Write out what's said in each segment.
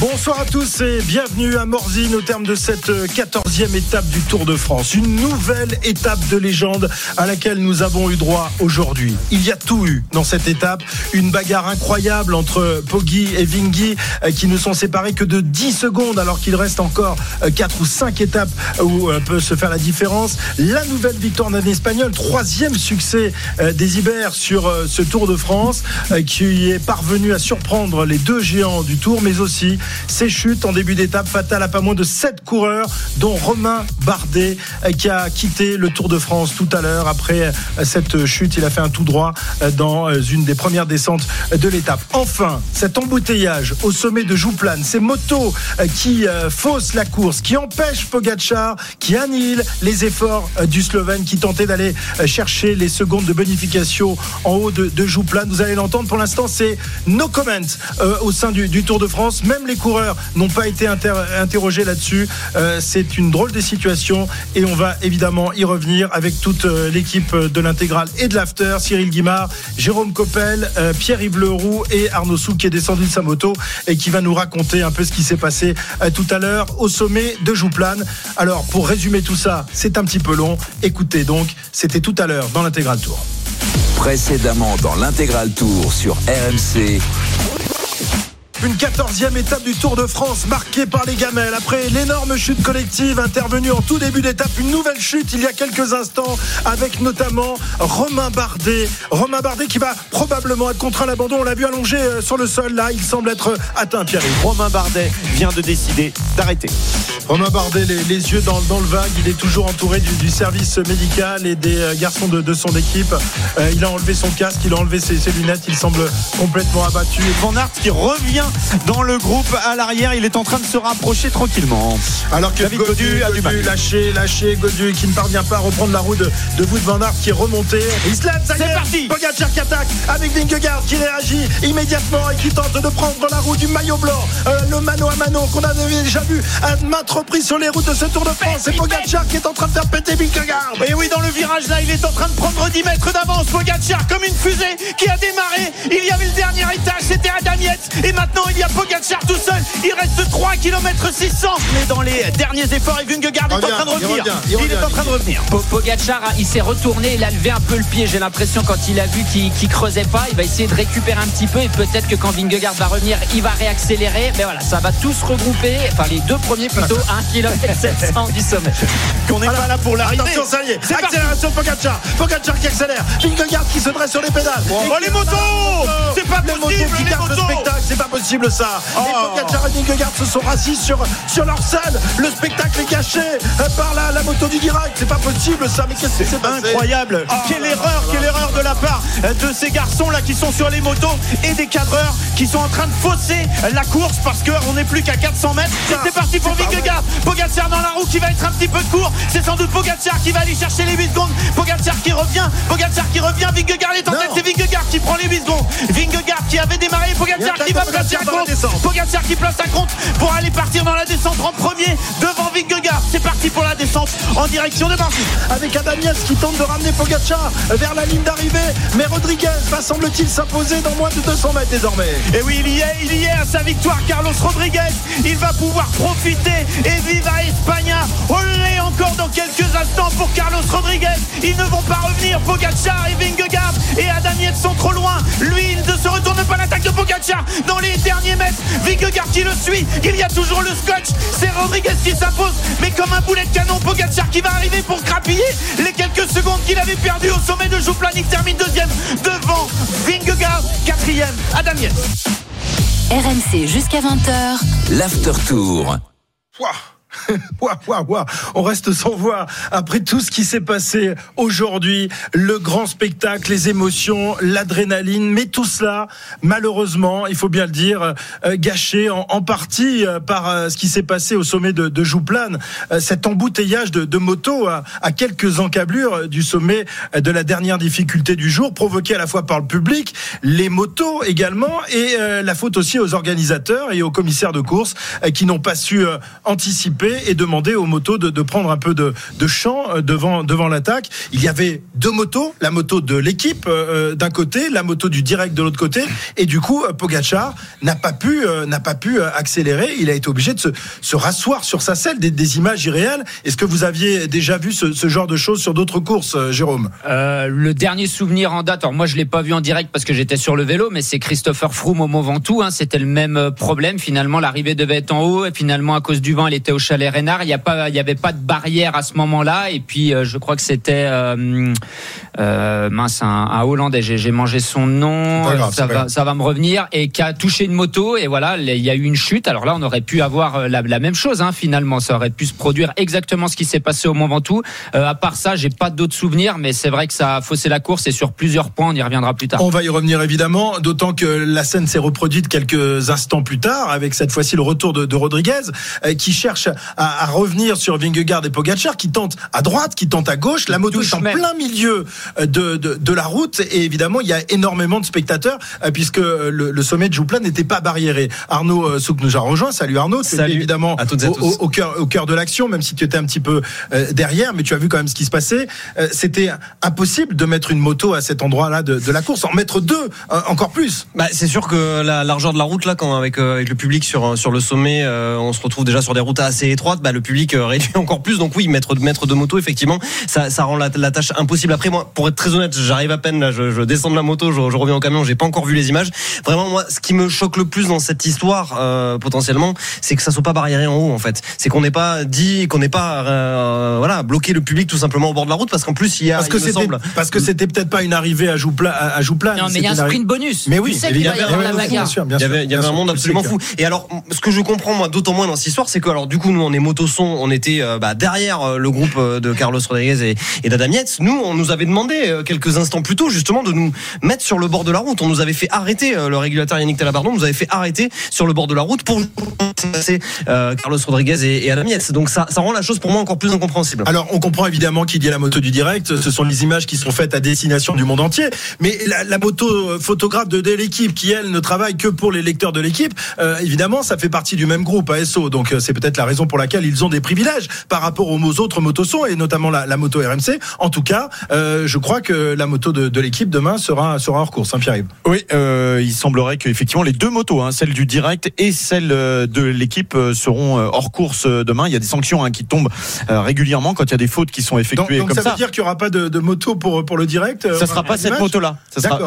Bonsoir à tous et bienvenue à Morzine au terme de cette euh, quatorzième étape du Tour de France. Une nouvelle étape de légende à laquelle nous avons eu droit aujourd'hui. Il y a tout eu dans cette étape. Une bagarre incroyable entre Poggi et Vinghi euh, qui ne sont séparés que de 10 secondes alors qu'il reste encore 4 euh, ou 5 étapes où peut se faire la différence. La nouvelle victoire d'un Espagnol, troisième succès des Ibères sur ce Tour de France qui est parvenu à surprendre les deux géants du Tour mais aussi ces chutes en début d'étape fatales à pas moins de 7 coureurs, dont Romain Bardet euh, qui a quitté le Tour de France tout à l'heure. Après euh, cette chute, il a fait un tout droit euh, dans une des premières descentes de l'étape. Enfin, cet embouteillage au sommet de Jouplane, ces motos qui faussent la course, qui empêchent Pogacar, qui annihilent les efforts du Slovène qui tentait d'aller chercher les secondes de bonification en haut de, de Jouplane. Vous allez l'entendre, pour l'instant, c'est no comment au sein du, du Tour de France. Même les coureurs n'ont pas été interrogés là-dessus. Euh, c'est une drôle de situation et on va évidemment y revenir avec toute euh, l'équipe de l'intégrale et de l'after. Cyril Guimard, Jérôme Coppel, euh, Pierre-Yves Leroux et Arnaud Souk qui est descendu de sa moto et qui va nous raconter un peu ce qui s'est passé tout à l'heure au sommet de Jouplane. Alors pour résumer tout ça, c'est un petit peu long. Écoutez donc, c'était tout à l'heure dans l'intégral tour. Précédemment dans l'intégral tour sur RMC. Une quatorzième étape du Tour de France marquée par les gamelles. Après l'énorme chute collective intervenue en tout début d'étape, une nouvelle chute il y a quelques instants avec notamment Romain Bardet. Romain Bardet qui va probablement être contraint à l'abandon. On l'a vu allongé euh, sur le sol. Là, il semble être atteint, Pierre. Romain Bardet vient de décider d'arrêter. Romain Bardet, les, yeux dans, le vague. Il est toujours entouré du, service médical et des euh, garçons de, son équipe. Euh, il a enlevé son casque, il a enlevé ses, ses lunettes. Il semble complètement abattu. Van Aert qui revient dans le groupe à l'arrière. Il est en train de se rapprocher tranquillement. Alors que David Godu, a du mal. lâché, lâché, Godu qui ne parvient pas à reprendre la roue de, de Wood Van Aert qui est remonté. Islam, ça C'est parti. Pogacar qui attaque avec Vingegaard qui réagit immédiatement et qui tente de prendre la roue du maillot blanc. Euh, le mano à mano qu'on avait déjà vu à maintes reprises sur les routes de ce Tour de France. C'est Pogacar qui est en train de faire péter Vingegaard. Et oui, dans le virage là, il est en train de prendre 10 mètres d'avance. Pogacar comme une fusée qui a démarré. Il y avait le dernier étage, c'était Adam Et maintenant, il y a Pogacar tout seul. Il reste 3 km 600. Mais dans les derniers efforts, et Vingegaard est en train de revenir. Il, est en train de revenir. Pogacar, il s'est retourné, il a levé un peu le pied. J'ai l'impression quand il a vu qu'il creusait pas, il va essayer de récupérer un petit peu et peut-être que quand Vingegaard va revenir, il va réaccélérer. Mais voilà, ça va tous regrouper. Enfin, les deux premiers plutôt 1 km 700 du sommet. Qu'on n'est pas là pour l'arrivée. Attention, ça y est. Accélération de Pogacar. Pogacar qui accélère. Vingegaard qui se dresse sur les pédales. Oh, les motos C'est pas possible. Les motos qui le spectacle. C'est pas possible ça. Oh. Et Pogacar et Vingegaard se sont rassis sur, sur leur scène. Le spectacle est gâché euh, par la, la moto du direct. C'est pas possible ça. Mais qu'est-ce que c'est Incroyable. Oh quelle erreur, quelle erreur de la part euh, de ces garçons là qui sont sur les motos et des cadreurs qui sont en train de fausser la course parce qu'on n'est plus qu'à 400 mètres. C'est parti pour Vingegaard. Pogacar dans la roue qui va être un petit peu court. C'est sans doute Pogacar qui va aller chercher les 8 secondes. Pogacar qui revient. Pogacar qui revient. Vingegaard est en tête. C'est Vingegaard qui prend les 8 secondes. Vingegaard qui avait démarré. Pogacar qui va placer compte. Pogacar qui place un compte pour aller partir dans la descente en premier devant Vingegaard. C'est parti pour la descente en direction de Marseille. Avec Adamias qui tente de ramener Pogacar vers la ligne d'arrivée. Mais Rodriguez va semble-t-il s'imposer dans moins de 200 mètres désormais. Et oui, il y est, il y est à sa victoire. Carlos Rodriguez, il va pouvoir profiter et vivre à Espagna. Olé encore dans quelques instants pour Carlos Rodriguez. Ils ne vont pas revenir. Pogacar et Vingegaard et Adam sont trop loin. Lui, il ne se retourne pas l'attaque de Pogacar dans les derniers mètres. Vingegaard qui le suit. Il y a toujours le scotch. C'est Rodriguez qui s'impose. Mais comme un boulet de canon, Pogacar qui va arriver pour grappiller les quelques secondes qu'il avait perdues au sommet de Jouplan. Il termine deuxième devant Vingegaard. Quatrième, Adam RMC jusqu'à 20h. L'after tour. On reste sans voix après tout ce qui s'est passé aujourd'hui, le grand spectacle, les émotions, l'adrénaline, mais tout cela, malheureusement, il faut bien le dire, euh, gâché en, partie euh, par euh, ce qui s'est passé au sommet de, Jouplane, cet embouteillage de, motos à, quelques encablures du sommet de la dernière difficulté du jour, provoqué à la fois par le public, les motos également, et la faute aussi aux organisateurs et aux commissaires de course qui n'ont pas su euh, et demander aux motos de, prendre un peu de, champ euh, devant, devant l'attaque. Il y avait deux motos, la moto de l'équipe euh, d'un côté, la moto du direct de l'autre côté, et du coup, euh, Pogacar n'a pas pu, euh, pas pu euh, accélérer. Il a été obligé de se, se rasseoir sur sa selle, des, images irréelles. Est-ce que vous aviez déjà vu ce, genre de choses sur d'autres courses, euh, Jérôme? Euh, le dernier souvenir en date, alors moi je l'ai pas vu en direct parce que j'étais sur le vélo, mais c'est Christopher Froome au Mont Ventoux. Hein, C'était le même euh, problème. Finalement, l'arrivée devait être en haut et finalement à cause du vent, elle était au chalet Reynard. Il y a pas, il y avait pas de barrière à ce moment-là. Et puis euh, je crois que c'était euh, euh, mince un, un Hollandais. J'ai mangé son nom. Grave, ça va, grave. ça va me revenir et qui a touché une moto et voilà, il y a eu une chute. Alors là, on aurait pu avoir la, la même chose. Hein, finalement, ça aurait pu se produire exactement ce qui s'est passé au Mont Ventoux. À part ça, j'ai pas d'autres souvenirs, mais c'est vrai que ça a faussé la course et sur plusieurs points, on y reviendra plus tard. On va y revenir évidemment, d'autant que la scène s'est reproduite quelques instants plus tard, avec cette fois-ci le retour de, de Rodriguez, euh, qui cherche à, à revenir sur Vingegaard et Pogacar, qui tente à droite, qui tente à gauche. La moto est en même. plein milieu euh, de, de, de la route, et évidemment, il y a énormément de spectateurs, euh, puisque euh, le, le sommet de Jouplan n'était pas barriéré. Arnaud Souk nous a rejoint. Salut Arnaud, tu Salut évidemment à toutes et à au, tous. au- au cœur, au cœur de l'action, même si tu étais un petit peu derrière, mais tu as vu quand même ce qui se passait. C'était impossible de mettre une moto à cet endroit-là de, de la course, en mettre deux, encore plus. Bah, c'est sûr que la largeur de la route là, quand avec avec le public sur sur le sommet, euh, on se retrouve déjà sur des routes assez étroites. Bah, le public euh, réduit encore plus. Donc oui, mettre mettre de moto, effectivement, ça ça rend la, la tâche impossible. Après moi, pour être très honnête, j'arrive à peine là, je, je descends de la moto, je, je reviens au camion, j'ai pas encore vu les images. Vraiment, moi, ce qui me choque le plus dans cette histoire euh, potentiellement, c'est que ça soit pas barriéré en haut en fait. C'est qu'on n'ait pas dit, qu'on n'ait pas euh, voilà bloqué le public tout simplement au bord de la route, parce qu'en plus il y a, Parce que il semble, parce que c'était peut-être pas une arrivée à Jouplan. À, Non, mais il y a un sprint bonus. Mais oui, tu sais il y va y avait- un monde absolument fou. Et alors, ce que je comprends moi d'autant moins dans cette histoire, c'est que alors du coup on est motoson, on était euh, bah, derrière euh, le groupe euh, de Carlos Rodriguez et, et d'Adam Yates. Nous, on nous avait demandé quelques instants plus tôt justement de nous mettre sur le bord de la route. On nous avait fait arrêter le régulateur Yannick Talabardon, nous avait fait arrêter sur le bord de la route pour passer Carlos Rodriguez et, et Adam Yates. Donc ça, ça rend la chose pour moi encore plus incompréhensible. Alors, on comprend évidemment qu'il y a la moto du direct. Ce sont les images qui sont faites à destination du monde entier. Mais la, moto photographe de, l'équipe, qui elle ne travaille que pour les lecteurs de l'équipe, évidemment, ça fait partie du même groupe ASO. Donc, c'est peut-être la raison pour laquelle ils ont des privilèges par rapport aux autres motosons et notamment la, la moto RMC. En tout cas, euh, je crois que la moto de, de l'équipe demain sera sera hors course. Hein, Pierre-Yves. Oui, euh, il semblerait qu'effectivement les deux motos, hein, celle du direct et celle euh, de l'équipe, seront hors course demain. Il y a des sanctions hein, qui tombent régulièrement quand il y a des fautes qui sont effectuées donc comme ça, ça. veut dire qu'il n'y aura pas de, de moto pour pour le direct. Ça sera pas cette moto-là.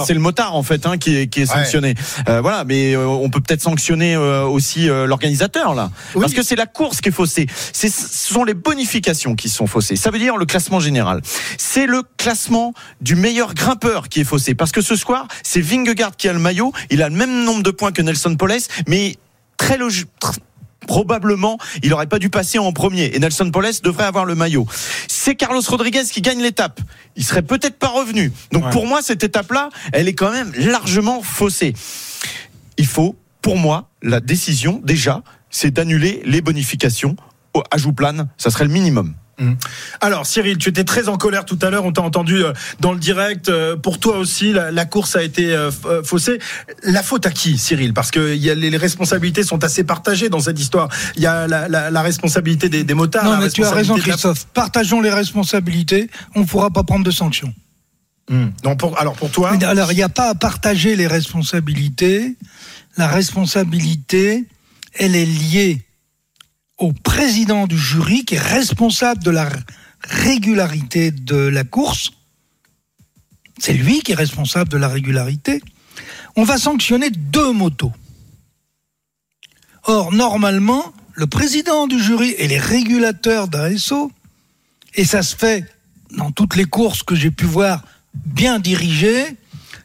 C'est le motard en fait hein, qui est qui est sanctionné. Euh, voilà, mais on peut peut-être sanctionner aussi l'organisateur là, Oui. parce que c'est la course qui est faussée. C'est ce sont les bonifications qui sont faussées. Ça veut dire le classement général. C'est le classement du meilleur grimpeur qui est faussé, parce que ce soir c'est Vingegaard qui a le maillot. Il a le même nombre de points que Nelson Poles, mais très logique. Probablement, il n'aurait pas dû passer en premier et Nelson Poles devrait avoir le maillot. C'est Carlos Rodriguez qui gagne l'étape. Il serait peut-être pas revenu. Donc Ouais. pour moi, cette étape-là, elle est quand même largement faussée. Il faut, pour moi, la décision déjà, c'est d'annuler les bonifications au- à Jouplane. Ça serait le minimum. Alors Cyril, tu étais très en colère tout à l'heure, on t'a entendu euh, dans le direct. Euh, Pour toi aussi, la, la course a été euh, faussée. La faute à qui, Cyril? Parce que il y a, les, responsabilités sont assez partagées dans cette histoire. Il y a la, la- la responsabilité des, des motards. Non, la mais tu as raison, Christophe. Partageons les responsabilités. On ne pourra pas prendre de sanctions. Hum. Non, pour, alors pour toi, Mais Alors, il n'y a pas à partager les responsabilités. La responsabilité, elle est liée au président du jury qui est responsable de la régularité de la course. C'est lui qui est responsable de la régularité. On va sanctionner deux motos. Or, normalement, le président du jury et les régulateurs d'ASO, et ça se fait dans toutes les courses que j'ai pu voir bien dirigées,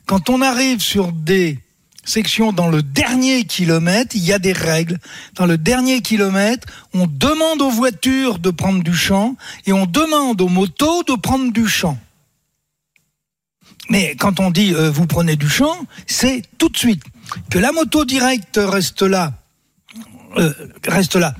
quand on arrive sur des section dans le dernier kilomètre, il y a des règles. Dans le dernier kilomètre, on demande aux voitures de prendre du champ et on demande aux motos de prendre du champ. Mais quand on dit euh, vous prenez du champ, c'est tout de suite que la moto directe reste là, euh, reste là,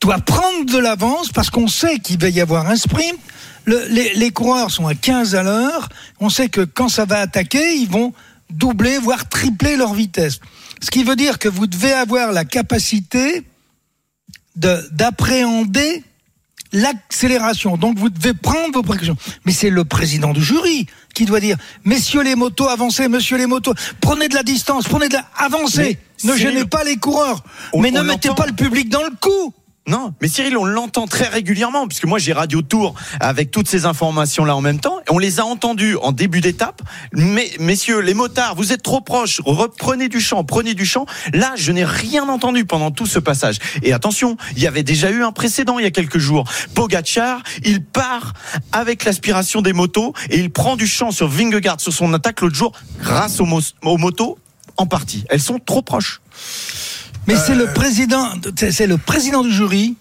doit prendre de l'avance parce qu'on sait qu'il va y avoir un sprint. Le- les, les coureurs sont à 15 à l'heure. On sait que quand ça va attaquer, ils vont doubler, voire tripler leur vitesse. Ce qui veut dire que vous devez avoir la capacité de- d'appréhender l'accélération. Donc vous devez prendre vos précautions. Mais c'est le président du jury qui doit dire Messieurs les motos, avancez, messieurs les motos, prenez de la distance, prenez de la. Avancez Mais Ne gênez pas les coureurs. on- mais ne mettez pas le public dans le coup. Non, mais Cyril, on l'entend très régulièrement, puisque moi j'ai Radio Tour avec toutes ces informations-là en même temps, et on les a entendues en début d'étape. Mais messieurs, les motards, vous êtes trop proches, reprenez du champ, prenez du champ. Là, je n'ai rien entendu pendant tout ce passage. Et attention, il y avait déjà eu un précédent il y a quelques jours. Pogachar, il part avec l'aspiration des motos et il prend du champ sur Vingegaard sur son attaque l'autre jour grâce aux, aux motos en partie. Elles sont trop proches. Mais c'est le président, c'est le président du jury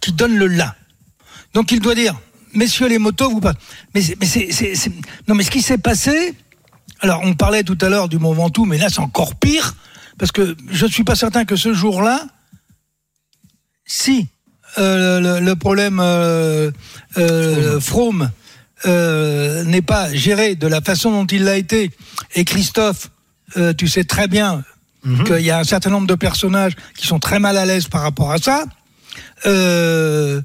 qui donne le là. Donc il doit dire, messieurs les motos, vous pas. Mais, c'est- mais non, mais ce qui s'est passé. Alors on parlait tout à l'heure du Mont Ventoux, mais là c'est encore pire parce que je ne suis pas certain que ce jour-là, si euh, le, le problème euh, euh, Frome euh, n'est pas géré de la façon dont il l'a été, et Christophe, euh, tu sais très bien qu'il y a un certain nombre de personnages qui sont très mal à l'aise par rapport à ça. Euh,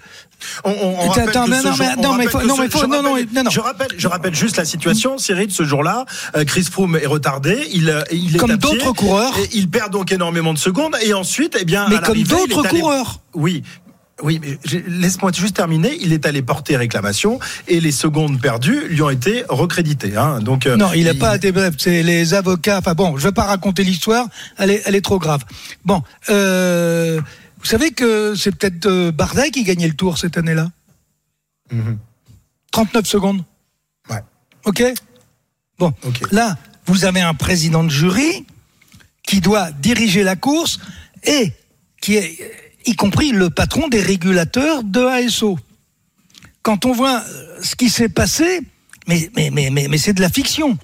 On, on- on Attends, non, mais- on non, mais faut- non, ce- mais faut- je non, non, rappelle- non, non. Je rappelle, je rappelle juste la situation, Cyril, ce jour-là. euh, Chris Froome est retardé, il, euh, il est Comme d'autres coureurs. et il perd donc énormément de secondes, et ensuite, eh bien, Mais à comme d'autres allé- coureurs. Oui. Oui, mais j'ai- laisse-moi juste terminer. Il est allé porter réclamation et les secondes perdues lui ont été recréditées. Hein. Donc, euh, non, il n'a pas été bref. C'est les avocats. Enfin bon, je vais pas raconter l'histoire. Elle est, elle est trop grave. Bon, euh, vous savez que c'est peut-être euh, Bardet qui gagnait le tour cette année-là? Mhm. 39 secondes. Ouais. Ok? Bon, Ok. là, vous avez un président de jury qui doit diriger la course et qui est, y compris le patron des régulateurs de ASO. Quand on voit euh, ce qui s'est passé, mais, mais, mais, mais, mais c'est de la fiction.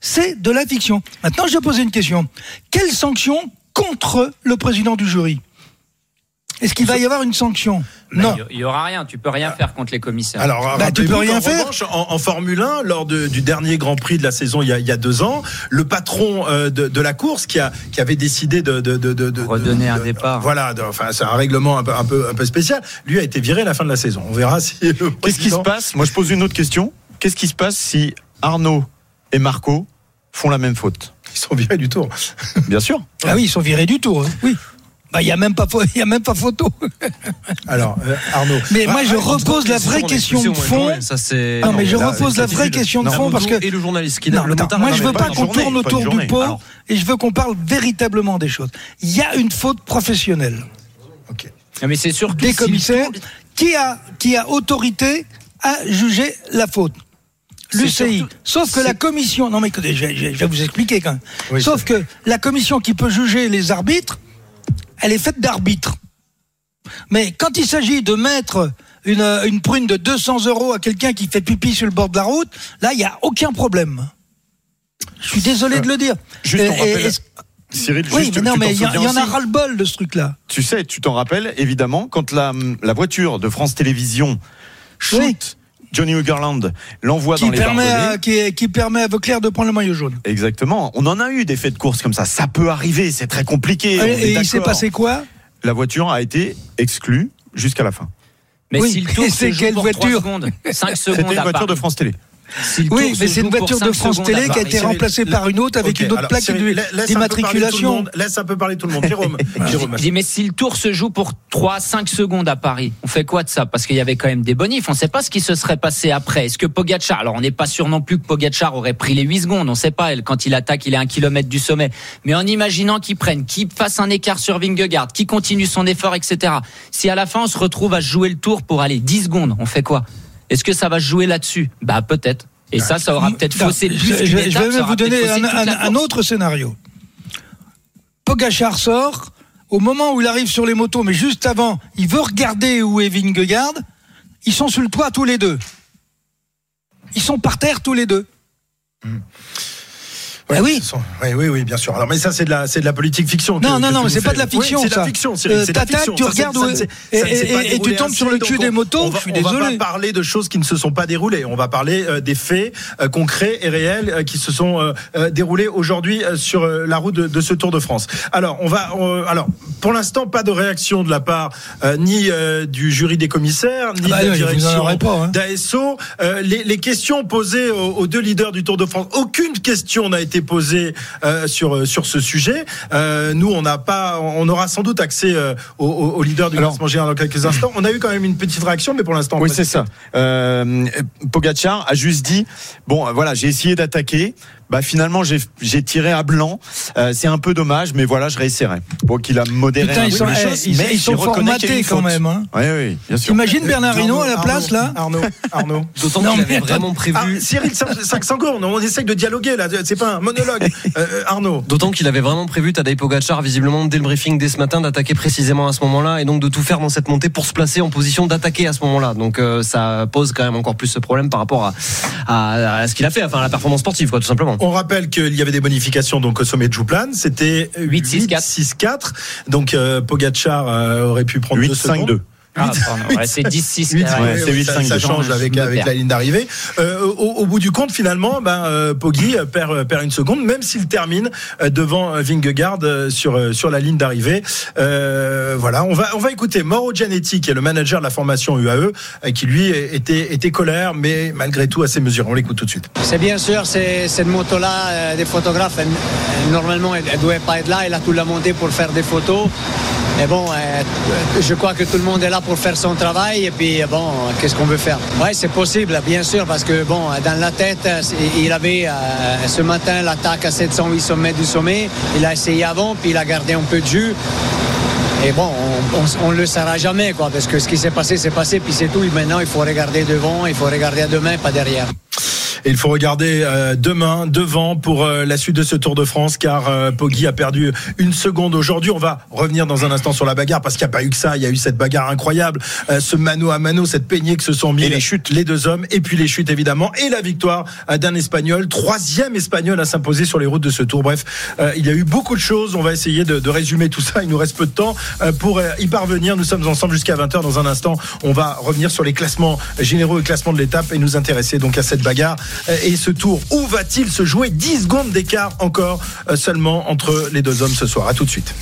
C'est de la fiction. Maintenant, je vais poser une question. Quelle sanction contre le président du jury? Est-ce qu'il va y avoir une sanction? Non. Il y aura rien, tu peux rien faire contre les commissaires. Alors, Bah, tu peux rien qu'en faire. revanche, en, en Formule 1, lors de- du dernier Grand Prix de la saison il y a, il y a deux ans, le patron euh, de, de la course qui, a, qui avait décidé de, de, de, de- de- Redonner de- un de- départ. Voilà, de- enfin c'est un règlement un peu, un peu un peu spécial. Lui a été viré à la fin de la saison. On verra si Qu'est-ce qui se passe Moi, je pose une autre question. Qu'est-ce qui se passe si Arnaud et Marco font la même faute? Ils sont virés du tour. Bien sûr. Ah oui, ils sont virés du tour. hein. Oui. Bah, il n'y a même pas, pho- il y a même pas photo. Alors euh, Arnaud. Mais moi, je Ah, repose la vraie question de fond. Ça, c'est. Non, mais je repose la vraie question de fond parce que Et le journaliste qui Non, le moi non, je veux pas qu'on journée, tourne autour du pot Alors. et je veux qu'on parle véritablement des choses. Il y a une faute professionnelle Ok. Non, mais c'est sûr que des si- commissaires qui a qui a autorité à juger la faute? L'UCI. surtout- Sauf que c'est- la commission. Non mais écoutez, je vais, je vais- je vais vous expliquer quand même. Oui, Sauf que la commission qui peut juger les arbitres, elle est faite d'arbitres. Mais quand il s'agit de mettre une, une prune de 200 euros à quelqu'un qui fait pipi sur le bord de la route, là, il n'y a aucun problème. Je suis désolé de le dire. Juste, on Et- rappelle- et- est-ce- Cyril, oui, juste, mais non, mais il y, en a ras-le-bol de ce truc-là. Tu sais, tu t'en rappelles, évidemment, quand la, la voiture de France Télévisions shoot Oui. Johnny Hoogerland, l'envoie Qui dans les permet, à, qui, qui permet à Vauclair de prendre le maillot jaune. Exactement. On en a eu des faits de course comme ça. Ça peut arriver, c'est très compliqué. Et, il s'est passé quoi? La voiture a été exclue jusqu'à la fin. Mais Oui, si le tour et se c'est quelle pour voiture? 3 secondes, 5 secondes C'était une voiture de. France Télé. Oui, mais c'est une voiture de 5 France Télé qui a été remplacée par une autre avec une autre alors, plaque Cyril, la- laisse un peu parler tout le d'immatriculation. monde. Laisse un peu parler tout le monde. Jérôme. Jérôme. Je dis, mais si le tour se joue pour 3, 5 secondes à Paris, on fait quoi de ça? Parce qu'il y avait quand même des bonifs. On ne sait pas ce qui se serait passé après. Est-ce que Pogacar, alors on n'est pas sûr non plus que Pogacar aurait pris les 8 secondes. On ne sait pas. Quand il attaque, il est à un kilomètre du sommet. Mais en imaginant qu'il prenne, qu'il fasse un écart sur Vingegaard, qu'il continue son effort, etc. Si à la fin on se retrouve à jouer le tour pour aller 10 secondes, on fait quoi? Est-ce que ça va se jouer là-dessus Bah peut-être. Et ça, ça aura peut-être faussé plus Je, je- je vais vous donner un, autre scénario. Pogachar sort, au moment où il arrive sur les motos, mais juste avant, il veut regarder où est Vingegaard. Ils sont sur le toit tous les deux. Ils sont par terre tous les deux. Ouais, Ah oui. sont- oui, oui, oui, bien sûr. Alors, mais ça, c'est de la, c'est de la politique fiction. que- Non, non, que non, mais c'est pas de la fiction, Oui, c'est de la fiction, Cyril, Euh, c'est tu Ça, regardes ça s'est- et- tu tombes sur le cul des motos, On va, je suis on va pas parler de choses qui ne se sont pas déroulées. On va parler euh, des faits euh, concrets et réels euh, qui se sont euh, euh, déroulés aujourd'hui euh, sur euh, la route de, de ce Tour de France. Alors, on va, alors, pour l'instant, pas de réaction de la part euh, ni euh, du jury des commissaires, ni Ah bah de la direction hein. d'ASO. Euh, les, questions posées aux deux leaders du Tour de France, aucune question n'a été posée euh, sur euh, sur ce sujet. Euh, nous, on n'a pas, on aura sans doute accès euh, aux, leaders du classement général dans quelques instants. On a eu quand même une petite réaction, mais pour l'instant, Oui, pas c'est ça. Pogacar a juste dit bon, voilà, j'ai essayé d'attaquer. Bah finalement, j'ai tiré à blanc. Euh, c'est un peu dommage, mais voilà, je réessayerai. Bon, qu'il a modéré Putain, un ils peu sont, les eh, choses, ils, mais ils sont formatés une quand même. Hein. Oui, oui, bien sûr. Imagine Bernard Hinault à la Arnaud, place là. Arnaud, Arnaud. D'autant qu'il avait vraiment prévu. Ah, Cyril Saint-Sangour, on essaye de dialoguer là, c'est pas un monologue. Euh, Arnaud. D'autant qu'il avait vraiment prévu Tadej Pogacar visiblement dès le briefing dès ce matin d'attaquer précisément à ce moment-là et donc de tout faire dans cette montée pour se placer en position d'attaquer à ce moment-là. Donc euh, ça pose quand même encore plus ce problème par rapport à, à, à ce qu'il a fait, enfin à la performance sportive quoi tout simplement. On rappelle qu'il y avait des bonifications donc au sommet de Jouplan, c'était 8-6-4. 8-6-4. Donc euh, Pogacar euh, aurait pu prendre 2 secondes. 8-5-2. Ah, ouais, c'est 10-6. Huit, ouais. ouais, ça, ça change avec, la ligne d'arrivée. Euh, au, au bout du compte, finalement, ben, euh, Poggi euh, perd, perd une seconde, même s'il termine devant Vingegaard sur, sur la ligne d'arrivée. Euh, voilà, on va, on va écouter Mauro Gianetti, qui est le manager de la formation UAE, qui lui était, était colère, mais malgré tout assez mesuré. On l'écoute tout de suite. C'est bien sûr, c'est cette moto-là, euh, des photographes, elle- normalement, elle ne devait pas être là. Elle a tout la montée pour faire des photos. Mais bon, euh, je crois que tout le monde est là pour faire son travail. Et puis, euh, bon, qu'est-ce qu'on veut faire? Oui, c'est possible, bien sûr, parce que, bon, dans la tête, euh, il avait euh, ce matin l'attaque à 700-800 mètres du sommet. Il a essayé avant, puis il a gardé un peu de jus. Et bon, on ne le saura jamais, quoi, parce que ce qui s'est passé, c'est passé, puis c'est tout. Maintenant, il faut regarder devant, il faut regarder à demain, pas derrière. Et il faut regarder euh, demain, devant, pour euh, la suite de ce Tour de France, car euh, Poggi a perdu une seconde aujourd'hui. On va revenir dans un instant sur la bagarre, parce qu'il n'y a pas eu que ça. Il y a eu cette bagarre incroyable, euh, ce mano à mano, cette peignée que se sont mis Et les chutes. les deux hommes, et puis les chutes évidemment, et la victoire d'un Espagnol, troisième Espagnol à s'imposer sur les routes de ce Tour. Bref, euh, il y a eu beaucoup de choses. On va essayer de, de résumer tout ça. Il nous reste peu de temps euh, pour y parvenir. Nous sommes ensemble jusqu'à 20h. Dans un instant, on va revenir sur les classements généraux et classements de l'étape et nous intéresser donc à cette bagarre et ce Tour. Où va-t-il se jouer? 10 secondes d'écart encore euh, seulement entre les deux hommes ce soir. À tout de suite.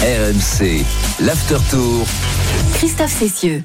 RMC, l'after tour. Christophe Cessieux.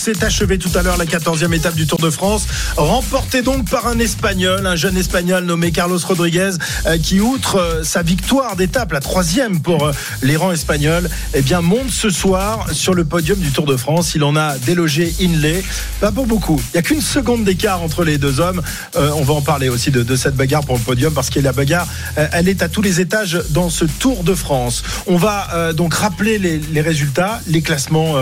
S'est achevé tout à l'heure la 14e étape du Tour de France, remportée donc par un Espagnol, un jeune Espagnol nommé Carlos Rodriguez, euh, qui outre euh, sa victoire d'étape, la troisième pour euh, les rangs espagnols, eh bien monte ce soir sur le podium du Tour de France. Il en a délogé Inlay, pas pour beaucoup. Il n'y a qu'une seconde d'écart entre les deux hommes. On va en parler aussi de, cette bagarre pour le podium parce que la bagarre, elle est à tous les étages dans ce Tour de France. On va donc rappeler les, résultats, les classements,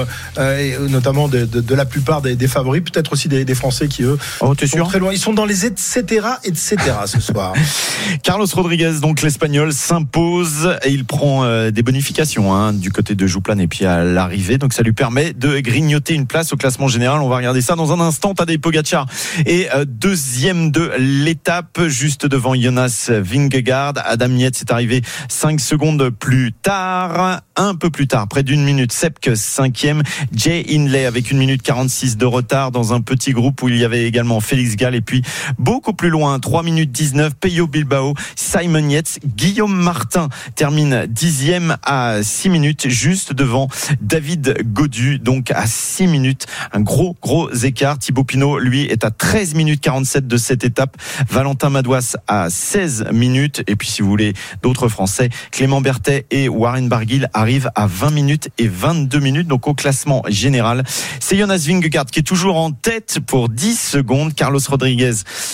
notamment de, de- de la plupart des, des favoris, peut-être aussi des, des Français qui eux Oh, sont sûr très loin. Ils sont dans les etc etc ce soir. Carlos Rodriguez, donc l'espagnol, s'impose et il prend euh, des bonifications hein, du côté de Jouplan et puis à l'arrivée. Donc ça lui permet de grignoter une place au classement général. On va regarder ça dans un instant. Tadej Pogacar est euh, deuxième de l'étape, juste devant Jonas Vingegaard. Adam Yates est arrivé 5 secondes plus tard, un peu plus tard, près d'une minute. Sepke cinquième, Jay Inlay avec une minute 46 de retard dans un petit groupe où il y avait également Félix Gall et puis beaucoup plus loin, 3 minutes 19, Peyo Bilbao, Simon Yates, Guillaume Martin termine dixième à 6 minutes, juste devant David Godu, donc à 6 minutes. Un gros, gros écart. Thibaut Pinot, lui, est à 13 minutes 47 de cette étape. Valentin Madouas à 16 minutes. Et puis, si vous voulez, d'autres Français, Clément Berthet et Warren Barguil arrivent à 20 minutes et 22 minutes. Donc, au classement général, c'est Jonas Vingegaard qui est toujours en tête pour 10 secondes. Carlos Rodriguez,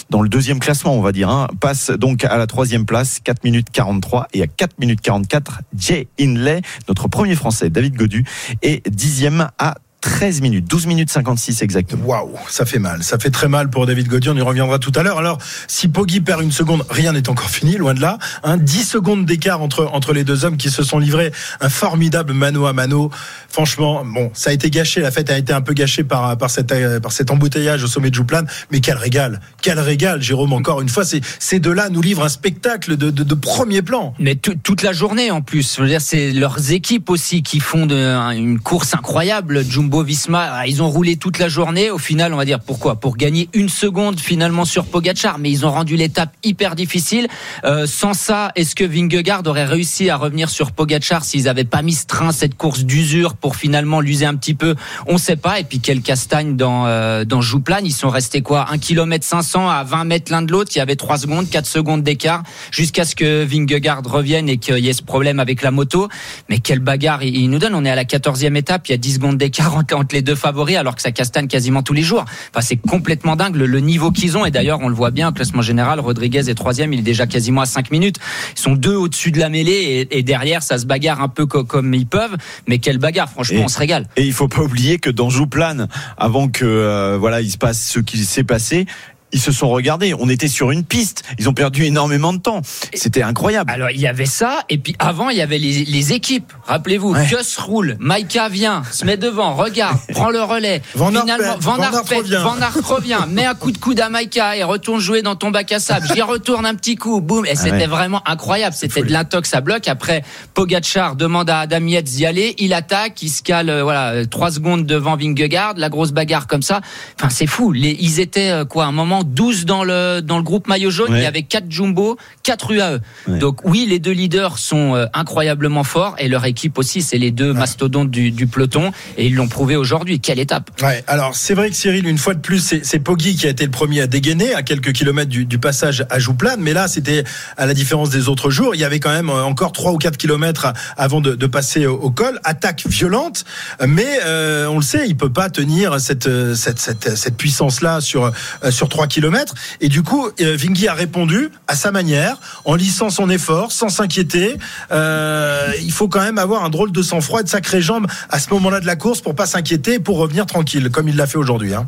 dans le deuxième classement, on va dire, hein, passe donc à la troisième place, 4 minutes 43 et à 4 minutes 44, Jay Inlay, notre premier Français, David Godu, est dixième à 13 minutes, 12 minutes 56 exactement. Waouh, ça fait mal, ça fait très mal pour David Gaudier, on y reviendra tout à l'heure. Alors, si Poggi perd une seconde, rien n'est encore fini, loin de là. Hein, 10 secondes d'écart entre, entre les deux hommes qui se sont livrés un formidable mano à mano. Franchement, bon, ça a été gâché, la fête a été un peu gâchée par, par, cette, euh, par cet embouteillage au sommet de Jouplan, mais quel régal, quel régal, Jérôme, encore une fois, c'est ces deux-là nous livrent un spectacle de, de, de premier plan. Mais toute la journée en plus, je veux dire, c'est leurs équipes aussi qui font de, une course incroyable. Jumbo Visma, ils ont roulé toute la journée. Au final, on va dire pourquoi? Pour gagner une seconde finalement sur Pogachar, mais ils ont rendu l'étape hyper difficile. Euh, sans ça, est-ce que Vingegaard aurait réussi à revenir sur Pogachar s'ils n'avaient pas mis ce train, cette course d'usure pour finalement l'user un petit peu? On sait pas. Et puis quelle castagne dans euh, dans Jouplan, ils sont restés quoi? 1 km 500 à 20 mètres l'un de l'autre. Il y avait 3 secondes, 4 secondes d'écart jusqu'à ce que Vingegaard revienne et qu'il y ait ce problème avec la moto. Mais quelle bagarre il nous donne On est à la 14e étape, il y a 10 secondes d'écart entre les deux favoris alors que ça castagne quasiment tous les jours. Enfin, c'est complètement dingue le, niveau qu'ils ont et d'ailleurs on le voit bien, au classement général, Rodriguez est troisième, il est déjà quasiment à 5 minutes. Ils sont deux au-dessus de la mêlée et, derrière ça se bagarre un peu comme, ils peuvent. Mais quelle bagarre, franchement, on se régale. Et il faut pas oublier que dans Jouplane, avant que euh, voilà il se passe ce qui s'est passé, ils se sont regardés. On était sur une piste. Ils ont perdu énormément de temps. C'était incroyable. Alors il y avait ça, et puis avant il y avait les, équipes. Rappelez-vous, ouais. roule, Maïka vient, se met devant, regarde, prend le relais. Van Finalement, Van, Van, revient. Van revient, met un coup de coude à Maïka et retourne jouer dans ton bac à sable. J'y retourne un petit coup, boum. Et ah c'était vraiment incroyable. C'était de l'intox à bloc. Après, Pogachar demande à Adam Yates d'y aller. Il attaque, il se cale, euh, voilà, trois secondes devant Vingegaard. La grosse bagarre comme ça. Enfin, c'est fou. Les, ils étaient euh, quoi, un moment 12 dans le dans le groupe maillot jaune. Il y avait 4 jumbo, 4 UAE. Donc oui, les deux leaders sont euh, incroyablement forts et leur équipe aussi. C'est les deux mastodontes du, du, peloton et ils l'ont prouvé aujourd'hui. Quelle étape Ouais. Alors c'est vrai que Cyril, une fois de plus, c'est Poggi qui a été le premier à dégainer à quelques kilomètres du, du passage à Jouplane. Mais là, c'était à la différence des autres jours, il y avait quand même euh, encore 3 ou 4 kilomètres avant de, de passer au, col. Attaque violente, mais euh, on le sait, il peut pas tenir cette cette, cette, cette puissance là sur sur 3 kilomètres. Et du coup, euh, Vingy a répondu à sa manière, en lissant son effort, sans s'inquiéter. Euh, il faut quand même avoir un drôle de sang-froid et de sacrées jambes à ce moment-là de la course pour pas s'inquiéter pour revenir tranquille, comme il l'a fait aujourd'hui. Hein.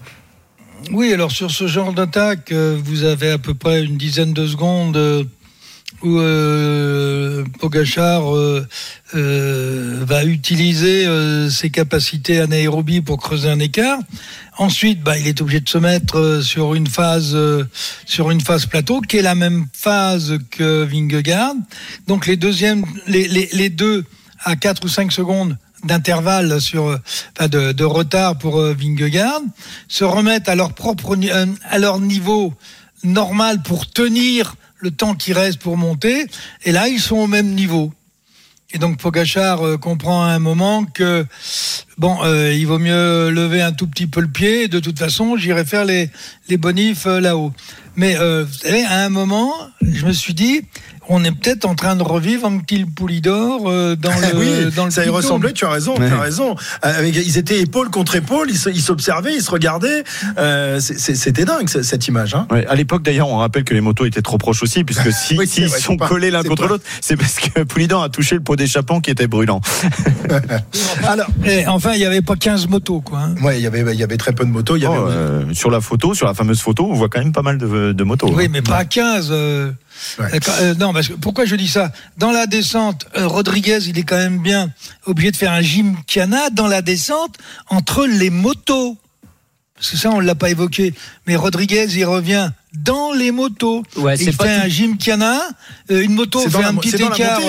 Oui, alors sur ce genre d'attaque, euh, vous avez à peu près une dizaine de secondes où euh, Pogachar euh, euh, va utiliser ses capacités anaérobie pour creuser un écart. Ensuite, bah, il est obligé de se mettre sur une phase sur une phase plateau, qui est la même phase que Vingegaard. Donc les deuxièmes, les, les, les deux à 4 ou 5 secondes d'intervalle sur enfin de, de, retard pour Vingegaard, se remettent à leur propre à leur niveau normal pour tenir le temps qui reste pour monter. Et là, ils sont au même niveau. Et donc Pogachar euh, comprend à un moment que bon, euh, il vaut mieux lever un tout petit peu le pied. De toute façon, j'irai faire les bonifs euh, là-haut. Mais vous savez, à un moment, je me suis dit, on est peut-être en train de revivre un petit Poulidor euh, dans le oui, dans le ça y ressemblait tu as raison tu as raison. Euh, ils étaient épaule contre épaule ils s'observaient ils se regardaient. Euh, c'était dingue cette image hein. à l'époque d'ailleurs on rappelle que les motos étaient trop proches aussi puisque si s'ils sont collés l'un contre l'autre c'est parce que Poulidor a touché le pot d'échappement qui était brûlant. Alors et enfin il n'y avait pas 15 motos quoi hein. ouais il y avait il y avait très peu de motos il y avait... Oh, sur la photo sur la fameuse photo on voit quand même pas mal de, de motos oui hein. mais pas 15 euh, non, parce que pourquoi je dis ça? Dans la descente, euh, Rodriguez, il est quand même bien obligé de faire un gymkhana dans la descente entre les motos. Parce que ça, on l'a pas évoqué. Mais Rodriguez, il revient dans les motos. Ouais, il fait un gymkhana, euh, une moto fait un petit écart,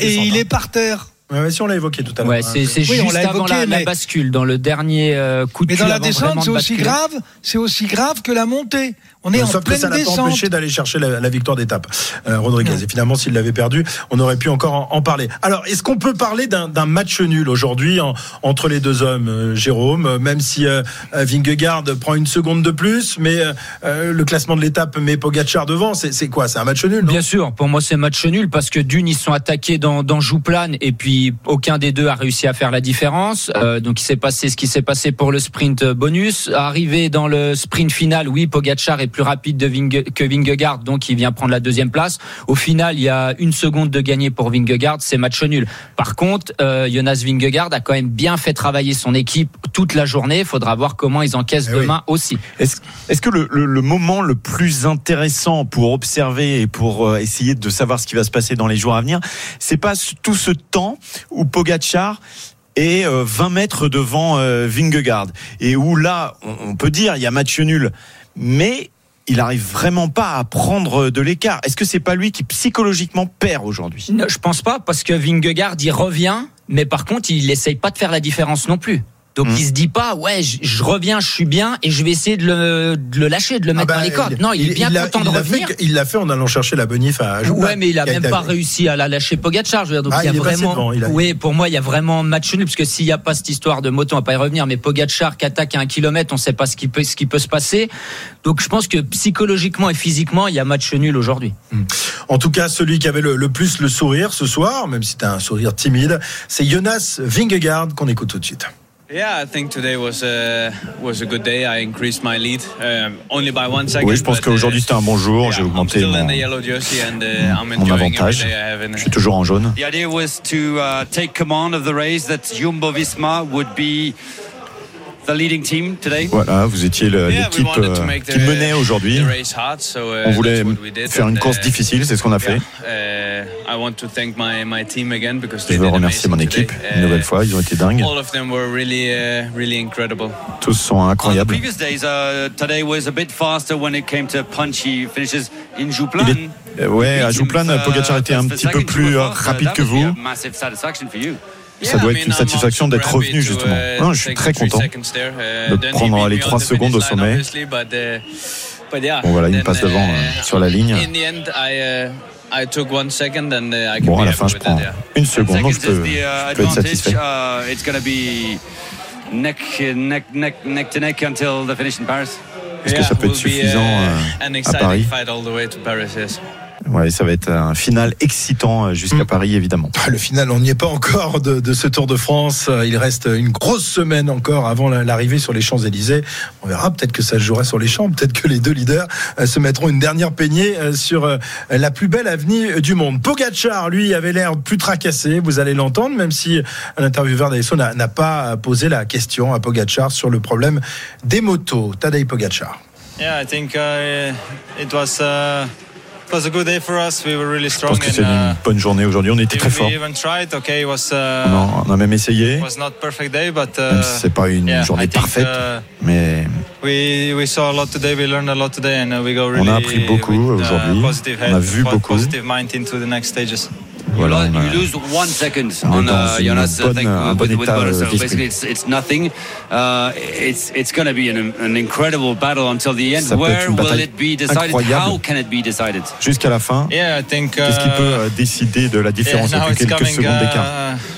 et il est par terre. Ouais, si on l'a évoqué tout à l'heure. Ouais, c'est oui, juste avant la, la, bascule, dans le dernier coup de Mais dans la descente, c'est aussi grave, c'est aussi grave que la montée. On est Sauf en pleine que ça l'a pas empêché d'aller chercher la, la victoire d'étape, euh, Rodriguez. Et finalement, s'il l'avait perdu, on aurait pu encore en, en parler. Alors, est-ce qu'on peut parler d'un match nul aujourd'hui en, entre les deux hommes, euh, Jérôme? Même si euh, Vingegaard prend une seconde de plus, mais euh, le classement de l'étape met Pogacar devant, c'est quoi? C'est un match nul non? Bien sûr, pour moi c'est un match nul parce que d'une ils sont attaqués dans, dans Jouplan et puis aucun des deux a réussi à faire la différence. Euh, donc il s'est passé ce qui s'est passé pour le sprint bonus. Arrivé dans le sprint final, oui, Pogachar est plus rapide de Vinge, que Vingegaard, donc il vient prendre la deuxième place. Au final, il y a une seconde de gagné pour Vingegaard, c'est match nul. Par contre, euh, Jonas Vingegaard a quand même bien fait travailler son équipe toute la journée. Il faudra voir comment ils encaissent Eh oui. demain aussi. Est-ce que le, le- le moment le plus intéressant pour observer et pour euh, essayer de savoir ce qui va se passer dans les jours à venir, c'est pas tout ce temps où Pogachar est euh, 20 mètres devant euh, Vingegaard et où là, on, peut dire il y a match nul, mais il arrive vraiment pas à prendre de l'écart. Est-ce que c'est pas lui qui psychologiquement perd aujourd'hui? Je pense pas parce que Vingegaard il revient, mais par contre il essaye pas de faire la différence non plus. Donc Mmh. il se dit pas ouais je, je reviens je suis bien et je vais essayer de le, de le lâcher de le mettre Ah bah, dans les cordes. non il, est bien content de fait revenir. il l'a fait en allant chercher la bonif à Joubert, Ouais, mais il a même pas réussi à la lâcher Pogacar. Je veux dire, donc Ah, il y a vraiment. devant, il a- Oui, pour moi, il y a vraiment match nul parce que s'il n'y a pas cette histoire de moto, on va pas y revenir. Mais Pogacar qui attaque à un kilomètre, on ne sait pas ce qui peut, ce qui peut se passer. Donc, je pense que psychologiquement et physiquement, il y a match nul aujourd'hui. En tout cas, celui qui avait le, le plus le sourire ce soir, même si c'était un sourire timide, c'est Jonas Vingegaard qu'on écoute tout de suite. Yeah, I think today was a was a good day. I increased my lead um, only by one second. Oui, je pense qu'aujourd'hui uh, c'était un bon jour. J'ai I'm augmenté still in mon, the yellow jersey and uh, I'm mon avantage. Je suis toujours en jaune. The idea was to uh, take command of the race, that Jumbo Visma would be Voilà, vous étiez l'équipe euh, qui menait aujourd'hui. uh, On voulait faire une course uh, difficile, c'est ce qu'on a fait. Je veux remercier mon équipe une nouvelle fois, ils ont été dingues. Uh, incredible. Tous sont incroyables. Il est- euh, ouais, à Jouplan, Pogacar était un petit peu plus euh, rapide que vous. Ça doit être une satisfaction d'être revenu justement. uh, Non, je suis très content de prendre les trois secondes au sommet. Bon voilà, il me passe devant euh, sur la ligne. uh, Bon, à la fin, je prends une seconde, donc je peux, uh, je peux être satisfait. Uh, it's going to be neck, neck, neck, neck to neck until the finish in Paris. Est-ce que ça peut être suffisant euh, à Paris Ouais, ça va être un final excitant euh, jusqu'à Paris, évidemment. Ah, Le final, on n'y est pas encore de, de ce Tour de France. Euh, Il reste une grosse semaine encore avant la- l'arrivée sur les Champs-Élysées. On verra, peut-être que ça se jouera sur les champs, peut-être que les deux leaders euh, se mettront une dernière peignée sur la plus belle avenue du monde. Pogacar, lui, avait l'air plus tracassé, vous allez l'entendre, même si un intervieweur d'ASO n'a pas posé la question à Pogacar sur le problème des motos. Tadej Pogacar. Yeah, I think uh, it was uh, it was a good day for us. We were really Je strong pense que c'est and uh, une bonne journée aujourd'hui. On était très On uh, a, on a même essayé, but même uh, si c'est pas une journée parfaite. uh, Mais we we saw a lot today. We learned a lot today, and uh, we go really On a appris beaucoup uh, aujourd'hui. On a vu beaucoup. Voilà, a- You lose one second On est on dans uh, une Jonas. bonne- uh, thank- un bon with, with euh, So basically, it's, it's nothing. Uh, it's it's going to be an, an incredible battle until the end. Ça Where will it be decided? incroyable. How can it be decided? jusqu'à la fin, Yeah, I think. qu'est-ce qui uh, peut euh, décider de la différence yeah, quelques coming secondes d'écart?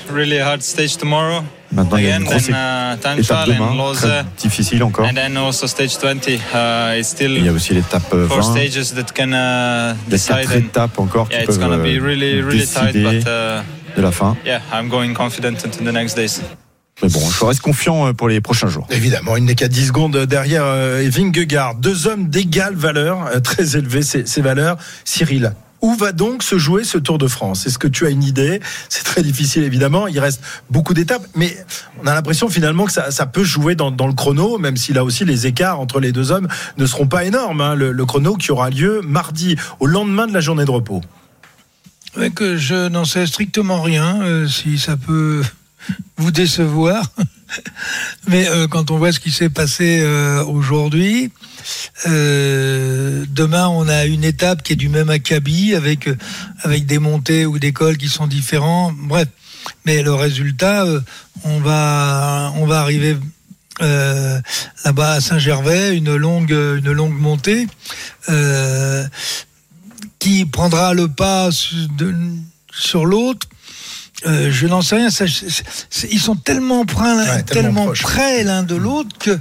uh, really hard stage tomorrow. Maintenant, il y a une Again, grosse then, uh, étape demain, très difficile encore. And then also stage 20. Uh, it's still Il y a aussi l'étape euh, four 20. stages that can uh, Il y a decide. quatre étapes encore yeah, qui it's peuvent gonna be euh, really, really tight, décider but uh, de la fin. yeah, I'm going confident into the next days. Mais bon, je reste confiant euh, pour les prochains jours. Évidemment, il n'est qu'à 10 secondes derrière euh, Vingegaard. Deux hommes d'égale valeur, euh, très élevées ces valeurs. Cyril, où va donc se jouer ce Tour de France? Est-ce que tu as une idée? C'est très difficile évidemment, il reste beaucoup d'étapes, mais on a l'impression finalement que ça, peut jouer dans, le chrono, même si là aussi les écarts entre les deux hommes ne seront pas énormes. hein. Le, chrono qui aura lieu mardi, au lendemain de la journée de repos. Que je n'en sais strictement rien, euh, si ça peut vous décevoir. Mais euh, quand on voit ce qui s'est passé euh, aujourd'hui, euh, demain on a une étape qui est du même acabit avec avec des montées ou des cols qui sont différents. Bref, mais le résultat, on va on va arriver là-bas à Saint-Gervais, une longue une longue montée. Qui prendra le pas sur l'autre. Euh, je n'en sais rien. ça, ils sont tellement près, Ouais, tellement tellement proches. près l'un de l'autre que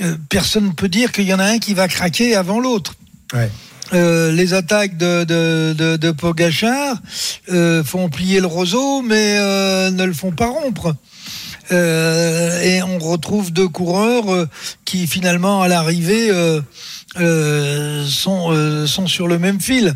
euh, personne ne peut dire qu'il y en a un qui va craquer avant l'autre. Ouais. euh, les attaques de, de, de, de Pogachar font plier le roseau, mais ne le font pas rompre. Et on retrouve deux coureurs qui finalement à l'arrivée sont, sont sur le même fil.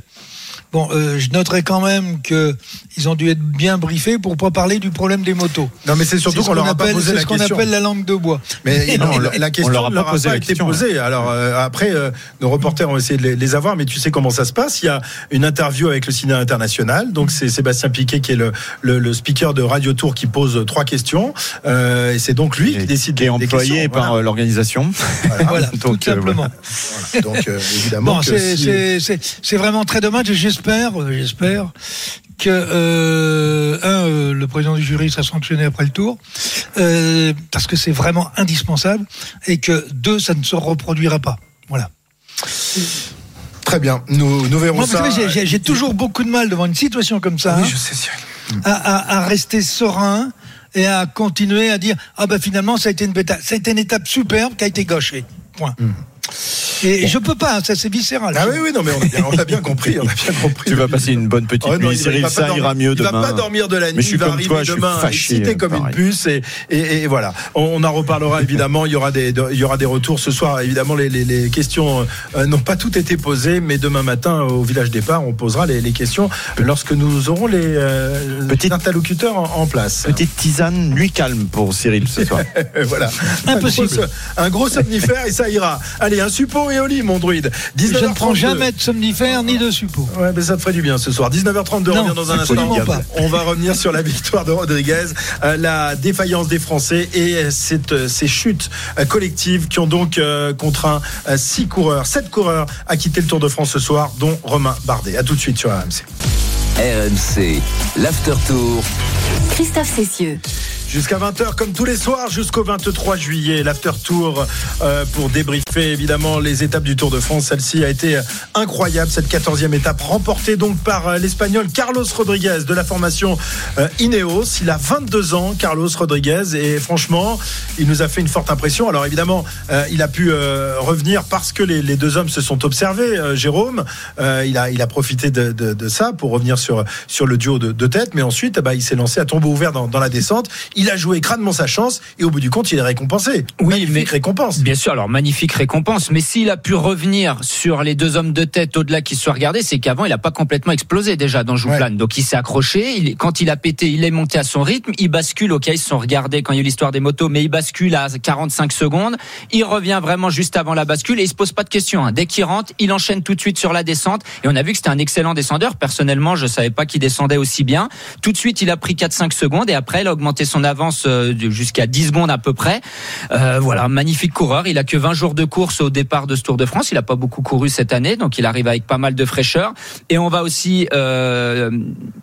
Bon, euh, je noterai quand même que ils ont dû être bien briefés pour pas parler du problème des motos. Non, mais c'est surtout qu'on leur a pas appelle- posé c'est la ce qu'on question. appelle la langue de bois. Mais non, la- question leur a pas leur a posé pas été question, posée. Alors euh, après, euh, nos reporters ont essayé de les, les avoir, mais tu sais comment ça se passe. Il y a une interview avec le cinéma international. Donc c'est Sébastien Piquet qui est le, le, le speaker de Radio Tour qui pose trois questions. Euh, et c'est donc lui qui décide qui est employé par Voilà. l'organisation. Voilà, Donc, tout simplement. Voilà. Donc euh, évidemment Bon, c'est si- vraiment très dommage j'espère, j'espère que euh, un, euh, le président du jury sera sanctionné après le tour, euh, parce que c'est vraiment indispensable, et que deux, ça ne se reproduira pas. Voilà. très bien. Nous, nous verrons Moi, ça. j'ai- toujours beaucoup de mal devant une situation comme ça, Oui, hein, je sais, Cyril. à, à- à rester serein et à continuer à dire ah ben finalement ça a été une bêta, ça a été une étape superbe qui a été gâchée. Point. Et je peux pas, ça c'est viscéral. Ah oui, oui, non, mais on a bien, on a bien compris. On a bien compris. Tu vas passer une bonne petite Oh nuit, il Cyril. il Ça dormir- ira mieux il demain. va pas dormir de la nuit. Mais je suis il va comme arriver toi, je suis demain fâché. excité comme pareil. une puce et, et, et voilà. On, on en reparlera évidemment. Il y aura des, il y aura des retours ce soir. Évidemment, les, les, les questions euh, n'ont pas toutes été posées, mais demain matin au village départ, on posera les, les questions lorsque nous aurons les euh, Petite- interlocuteurs en, en place. Petite tisane, nuit calme pour Cyril ce soir. voilà. Impossible. Un gros, un gros somnifère et ça ira. Allez, un suppôt et au lit, mon druide. Je ne prends 19h32. jamais de somnifère ni de suppôt. Ouais, mais ça te ferait du bien ce soir. 19h32, on Non, revient dans un instant. pas. On va revenir sur la victoire de Rodriguez, euh, la défaillance des Français et euh, cette, euh, ces chutes euh, collectives qui ont donc euh, contraint euh, six coureurs, sept coureurs à quitter le Tour de France ce soir, dont Romain Bardet. À tout de suite sur RMC. RMC, l'after tour. Christophe Cessieux. Jusqu'à 20h, comme tous les soirs, jusqu'au 23 juillet, l'after tour euh, pour débriefer évidemment les étapes du Tour de France. Celle-ci a été euh, incroyable, cette 14e étape remportée donc par euh, l'Espagnol Carlos Rodriguez de la formation Ineos. Il a 22 ans, Carlos Rodriguez, et franchement, il nous a fait une forte impression. Alors évidemment, il a pu revenir parce que les, deux hommes se sont observés, Jérôme. Il, a, profité de, ça pour revenir sur, sur le duo de, tête, mais ensuite, bah, il s'est lancé à tombeau ouvert dans, la descente. A joué crânement sa chance et au bout du compte, il est récompensé. Oui, Magnifique mais- récompense. Bien sûr, alors magnifique récompense. Mais s'il a pu revenir sur les deux hommes de tête au-delà qui se sont regardés, c'est qu'avant il a pas complètement explosé déjà dans Jouplane. Donc il s'est accroché. Il, quand il a pété, il est monté à son rythme. Il bascule. Ok, ils se sont regardés quand il y a eu l'histoire des motos, mais il bascule à 45 secondes. Il revient vraiment juste avant la bascule et il se pose pas de questions. hein. Dès qu'il rentre, il enchaîne tout de suite sur la descente. Et on a vu que c'était un excellent descendeur. Personnellement, je savais pas qu'il descendait aussi bien. Tout de suite, il a pris 4-5 secondes et après, il a augmenté son avance euh, de- jusqu'à 10 secondes à peu près. Euh, voilà, magnifique coureur. Il a que 20 jours de course au départ de ce Tour de France. Il a pas beaucoup couru cette année, donc il arrive avec pas mal de fraîcheur. Et on va aussi euh,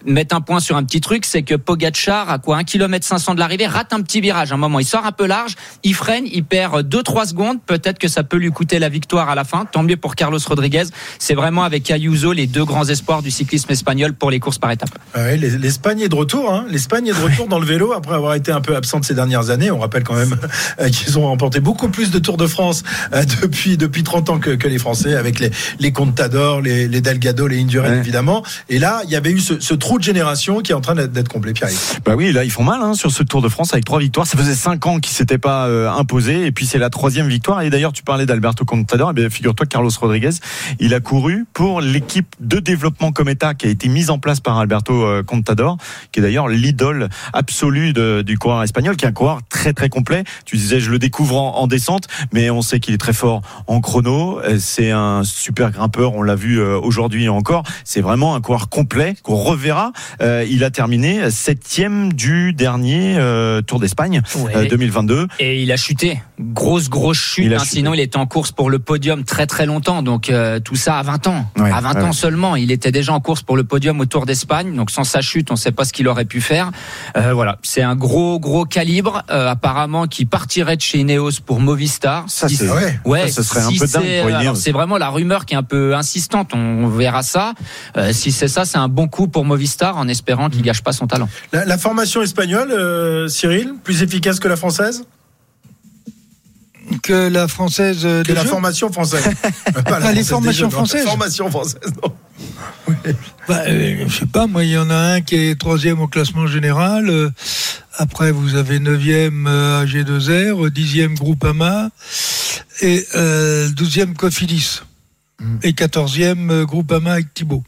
mettre un point sur un petit truc, c'est que Pogacar, à quoi 1 km 500 de l'arrivée, rate un petit virage. À un moment, il sort un peu large, il freine, il perd 2-3 secondes. Peut-être que ça peut lui coûter la victoire à la fin. Tant mieux pour Carlos Rodriguez. C'est vraiment avec Ayuso les deux grands espoirs du cyclisme espagnol pour les courses par étapes. Ah ouais, L'Espagne est de retour. Hein. L'Espagne est de retour dans le vélo après avoir été un peu absente ces dernières années. On rappelle quand même euh, qu'ils ont remporté beaucoup plus de Tours de France euh, depuis depuis 30 ans que, que les Français, avec les les Contador, les, les Delgado, les Indurain Ouais. évidemment. Et là, il y avait eu ce, ce trou de génération qui est en train d'être complet. Pierre. Bah oui, là ils font mal hein, sur ce Tour de France avec trois victoires. Ça faisait cinq ans qu'ils s'étaient pas euh, imposés et puis c'est la troisième victoire. Et d'ailleurs tu parlais d'Alberto Contador. Eh bien figure-toi Carlos Rodriguez, il a couru pour l'équipe de développement Cometa qui a été mise en place par Alberto euh, Contador, qui est d'ailleurs l'idole absolue de- du coureur espagnol, qui est un coureur très très complet. Tu disais je le découvre en, en descente, mais on sait qu'il est très fort en chrono. Euh, C'est un super grimpeur. On l'a vu euh, aujourd'hui encore. C'est vraiment un coureur complet qu'on reverra. Euh, il a terminé septième du dernier euh, Tour d'Espagne Ouais. euh, 2022. Et il a chuté. Grosse, grosse chute. Il hein, chuté. sinon, il était en course pour le podium très, très longtemps. Donc, tout ça à 20 ans. Ouais, à 20 ouais. ans seulement. Il était déjà en course pour le podium au Tour d'Espagne. Donc, sans sa chute, on ne sait pas ce qu'il aurait pu faire. Voilà. C'est un gros, gros calibre, euh, apparemment, qui partirait de chez Ineos pour Movistar. Ça, Si- c'est- Ouais. Ouais, ça, ce serait un peu dingue c'est- pour Ineos. alors, C'est vraiment la rumeur qui est un peu insistante. On verra ça. Euh, si c'est ça, c'est un bon coup pour Movistar en espérant qu'il gâche pas son talent. La, la formation espagnole, euh, Cyril, plus efficace que la française? Euh, la française euh, De des la Jeux formation française. Pas la Ah, les formations françaises. Formation française, non. Bah, euh, je sais pas, moi, il y en a un qui est troisième au classement général. Euh, après, vous avez neuvième euh, AG2R, euh, dixième Groupama et euh, douzième Cofidis. Hmm. Et quatorzième euh, Groupama avec Thibaut.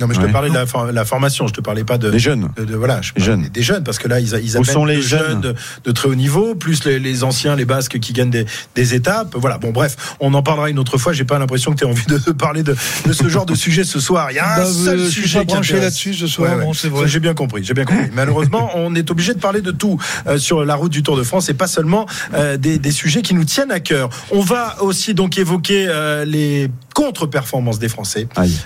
Non, mais je te Ouais. parlais de la, for- la formation, je te parlais pas de. Les jeunes. de, de- voilà, je jeunes. Des jeunes, parce que là, ils, ils Où amènent sont les jeunes de, de très haut niveau, plus les, les anciens, les Basques qui gagnent des, des étapes. Voilà, bon, bref, on en parlera une autre fois. J'ai pas l'impression que tu as envie de, parler de, de ce genre de sujet ce soir. Il y a un Bah, seul euh, je suis sujet pas qui branché là-dessus ce soir, vrai. Ça, J'ai bien compris, j'ai bien compris. Malheureusement, on est obligé de parler de tout euh, sur la route du Tour de France et pas seulement euh, des, des sujets qui nous tiennent à cœur. On va aussi donc évoquer euh, les contre-performances des Français. Aïe.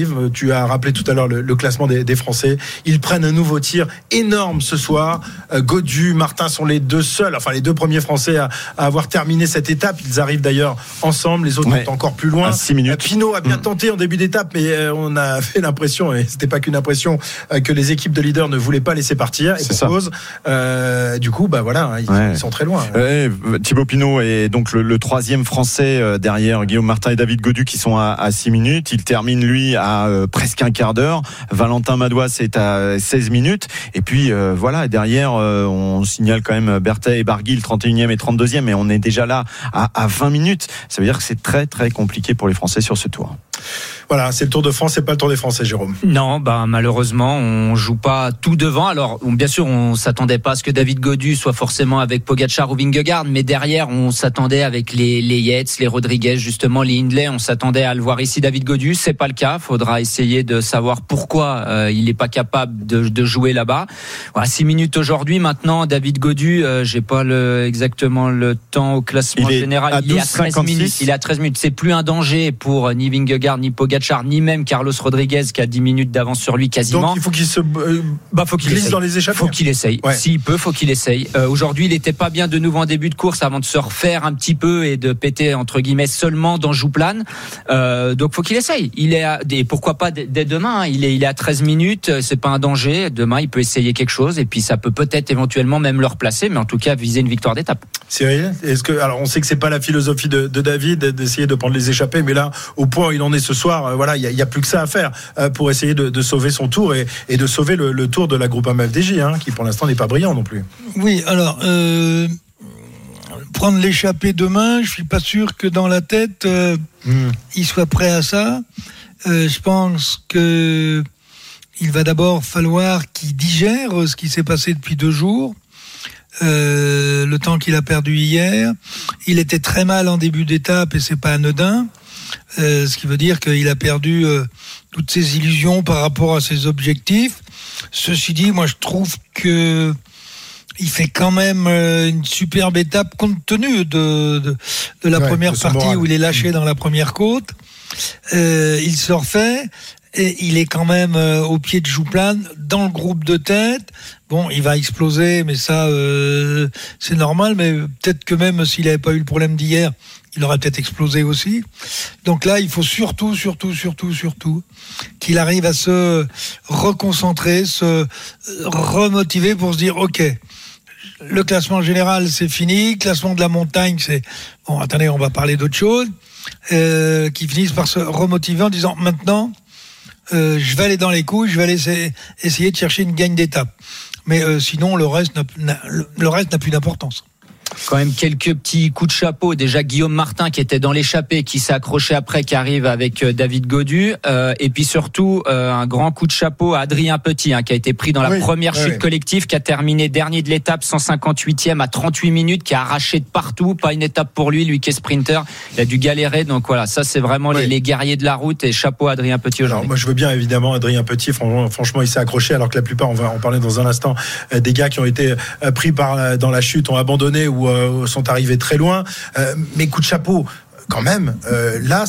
Euh, tu as rappelé tout à l'heure le, le classement des, des Français. Ils prennent un nouveau tir énorme ce soir. Euh, Godu, Martin sont les deux seuls, enfin les deux premiers Français à, à avoir terminé cette étape. Ils arrivent d'ailleurs ensemble. Les autres Ouais. sont encore plus loin. À six minutes. Euh, Pinot a bien Mm. tenté en début d'étape, mais on a fait l'impression, et c'était pas qu'une impression, que les équipes de leaders ne voulaient pas laisser partir. Et C'est pour ça. cause, euh, du coup, bah voilà, ils, Ouais. ils sont très loin. Ouais, Thibaut Pinot est donc le, le troisième français derrière Guillaume Martin et David Godu qui sont à, à 6 minutes. Il termine lui à euh, presque un quart d'heure. Valentin Madouas est à 16 minutes. Et puis euh, voilà, derrière euh, on signale quand même Berthet et Barguil 31e et 32e, mais on est déjà là à, à 20 minutes. Ça veut dire que c'est très très compliqué pour les Français sur ce tour. Voilà, c'est le Tour de France, c'est pas le Tour des Français, Jérôme. Non, bah malheureusement, on joue pas tout devant. Alors, on- bien sûr, on s'attendait pas à ce que David Godu soit forcément avec Pogacar ou Vingegaard, mais derrière, on s'attendait avec les les Yates, les Rodriguez, justement, les Hindley, on s'attendait à le voir ici. David Godu, c'est pas le cas. Faudra essayer de savoir pourquoi euh, il n'est pas capable de, de jouer là-bas. Voilà, six minutes aujourd'hui. Maintenant, David Godu, euh, j'ai pas le, exactement le temps au classement Il général. à il est à 13 12,56. minutes. Il est à 13 minutes. C'est plus un danger pour euh, ni Vingegaard, ni Pogacar, ni même Carlos Rodriguez qui a 10 minutes d'avance sur lui quasiment. Donc il faut qu'il se euh, bah, faut qu'il glisse essaye. dans les échappées. Faut qu'il essaye. Ouais. S'il peut, faut qu'il essaye. Euh, Aujourd'hui, il n'était pas bien de nouveau en début de course avant de se refaire un petit peu et de péter entre guillemets seulement dans Jouplane. Euh, donc faut qu'il essaye. Il est à, et pourquoi pas dès, demain. hein. Il est il est à 13 minutes. euh, C'est pas un danger. Demain, il peut essayer quelque chose et puis ça peut peut-être éventuellement même le replacer, mais en tout cas viser une victoire d'étape. Cyril, est-ce que alors on sait que c'est pas la philosophie de, de David d'essayer de prendre les échappées, mais là au point où il en est ce soir, euh, voilà, il y, a- plus que ça à faire euh, pour essayer de, de sauver son tour et, et de sauver le, le tour de la groupe FDJ, hein, qui pour l'instant n'est pas brillant non plus. Oui, alors, euh, prendre l'échappée demain, je suis pas sûr que dans la tête, euh, il soit prêt à ça. Euh, je pense que il va d'abord falloir qu'il digère ce qui s'est passé depuis deux jours. Euh, le temps qu'il a perdu hier, il était très mal en début d'étape et c'est pas anodin. Euh, ce qui veut dire qu'il a perdu euh, toutes ses illusions par rapport à ses objectifs. Ceci dit, moi je trouve que il fait quand même euh, une superbe étape compte tenu de, de, de la Ouais, première partie où il est lâché dans la première côte. Euh, il se refait et il est quand même au pied de Jouplane dans le groupe de tête. Bon, il va exploser, mais ça, euh, c'est normal. Mais peut-être que même s'il n'avait pas eu le problème d'hier, il aurait peut-être explosé aussi. Donc là, il faut surtout, surtout, surtout, surtout qu'il arrive à se reconcentrer, se remotiver pour se dire, OK, le classement général, c'est fini. Classement de la montagne, c'est... Bon, attendez, on va parler d'autre chose. Euh, qui finissent par se remotiver en disant, maintenant, euh, je vais aller dans les coups, je vais aller essayer, de chercher une gagne d'étape. Mais euh, sinon, le reste n'a plus d'importance. Quand même quelques petits coups de chapeau. Déjà Guillaume Martin qui était dans l'échappée, qui s'est accroché après, qui arrive avec euh, David Godu. Euh, et puis surtout euh, un grand coup de chapeau à Adrien Petit, hein, qui a été pris dans la Oui, première oui, chute collective, qui a terminé dernier de l'étape, 158e à 38 minutes, qui a arraché de partout. Pas une étape pour lui, lui qui est sprinter. Il a dû galérer. Donc voilà, ça c'est vraiment les, Oui. les guerriers de la route. Et chapeau à Adrien Petit Alors aujourd'hui. moi je veux bien évidemment Adrien Petit, franchement, franchement, il s'est accroché alors que la plupart, on va en parler dans un instant, des gars qui ont été pris par dans la chute, ont abandonné ou euh, sont arrivés très loin. Euh, mais coup de chapeau. Quand même, euh, là,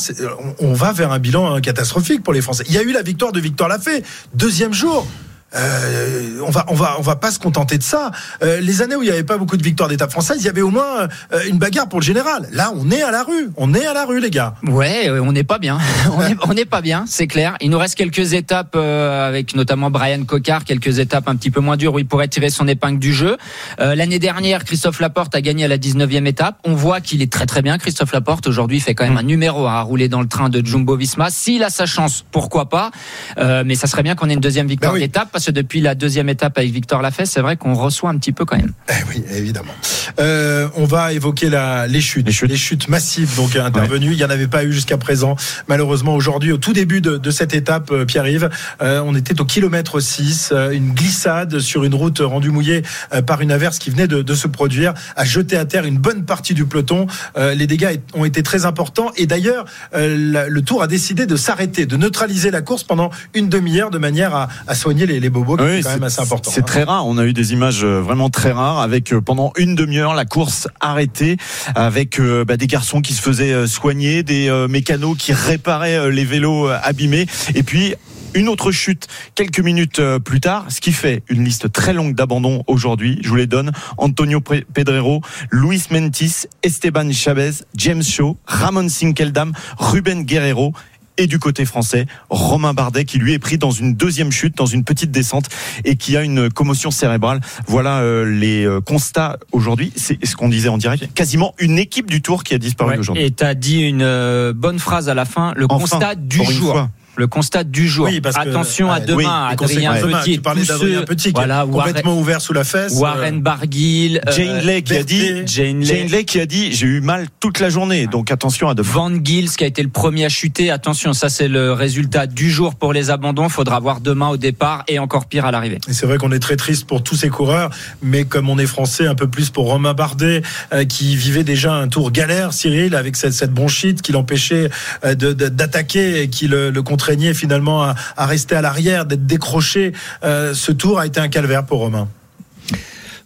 on va vers un bilan hein, catastrophique pour les Français. Il y a eu la victoire de Victor Lafay, deuxième jour. Euh, on va, on va, on va pas se contenter de ça. Euh, les années où il n'y avait pas beaucoup de victoires d'étape française, il y avait au moins euh, une bagarre pour le général. Là, on est à la rue, on est à la rue, les gars. Ouais, euh, on n'est pas bien. on est- on n'est pas bien, c'est clair. Il nous reste quelques étapes euh, avec notamment Brian Cocard, quelques étapes un petit peu moins dures où il pourrait tirer son épingle du jeu. Euh, L'année dernière, Christophe Laporte a gagné à la 19e étape. On voit qu'il est très très bien. Christophe Laporte aujourd'hui fait quand même un numéro à rouler dans le train de Jumbo Visma. S'il a sa chance, pourquoi pas? Euh, Mais ça serait bien qu'on ait une deuxième victoire d'étape depuis la deuxième étape avec Victor Lafesse, c'est vrai qu'on reçoit un petit peu quand même. Eh oui, évidemment. Euh, on va évoquer la, les chutes, les chutes, massives donc intervenues. Il n'y en avait pas eu jusqu'à présent. Malheureusement, aujourd'hui, au tout début de, de cette étape, euh, Pierre-Yves, euh, on était au kilomètre 6. euh, une glissade sur une route rendue mouillée euh, par une averse qui venait de, de se produire a jeté à terre une bonne partie du peloton. Euh, les dégâts ont été très importants. Et d'ailleurs, euh, le Tour a décidé de s'arrêter, de neutraliser la course pendant une demi-heure de manière à, à soigner les, les bobos, qui Oui, est quand c'est- même assez important. C'est hein. très rare. On a eu des images euh, vraiment très rares avec euh, pendant une demi-heure la course arrêtée, avec euh, bah, des garçons qui se faisaient soigner, des euh, mécanos qui réparaient les vélos abîmés, et puis. Une autre chute quelques minutes plus tard, ce qui fait une liste très longue d'abandons aujourd'hui. Je vous les donne. Antonio Pedrero, Luis Mentis, Esteban Chavez, James Shaw, Ramon Sinkeldam, Ruben Guerrero et du côté français, Romain Bardet qui lui est pris dans une deuxième chute, dans une petite descente et qui a une commotion cérébrale. Voilà euh, les euh, constats aujourd'hui. C'est ce qu'on disait en direct. Quasiment une équipe du Tour qui a disparu Ouais, aujourd'hui. Et tu as dit une euh, bonne phrase à la fin, le Enfin, constat du jour. fois. Le constat du jour. Oui, parce que- Attention à ouais, demain, oui, Adrien. Petit. Tu d'Adrien Petit qui est voilà, complètement ouvert sous la fesse. Warren Barguil, euh, Jane Lay qui a dit, Jane Jane Lay. Lay qui a dit, j'ai eu mal toute la journée. Donc attention à demain. Van Gils qui a été le premier à chuter. Attention, ça c'est le résultat du jour pour les abandons. Faudra voir demain au départ et encore pire à l'arrivée. Et c'est vrai qu'on est très triste pour tous ces coureurs, mais comme on est français, un peu plus pour Romain Bardet, euh, qui vivait déjà un tour galère, Cyril, avec cette, cette bronchite qui l'empêchait euh, de- de- d'attaquer et qui le, le contraignait finalement à, rester à l'arrière, d'être décroché. Euh, ce tour a été un calvaire pour Romain.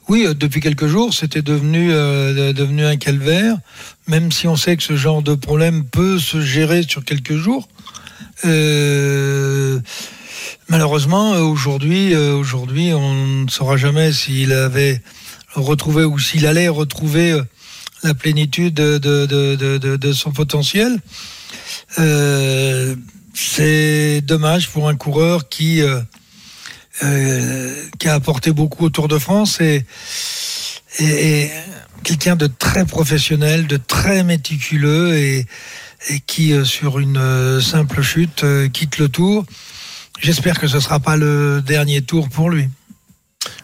Oui, euh, depuis quelques jours, c'était devenu, euh, de- devenu un calvaire, même si on sait que ce genre de problème peut se gérer sur quelques jours. Malheureusement, aujourd'hui, aujourd'hui, on ne saura jamais s'il avait retrouvé ou s'il allait retrouver la plénitude de, de, de, son potentiel. C'est dommage pour un coureur qui euh, euh, qui a apporté beaucoup au Tour de France et, et, quelqu'un de très professionnel, de très méticuleux et, qui, euh, sur une simple chute, quitte le Tour. J'espère que ce ne sera pas le dernier tour pour lui.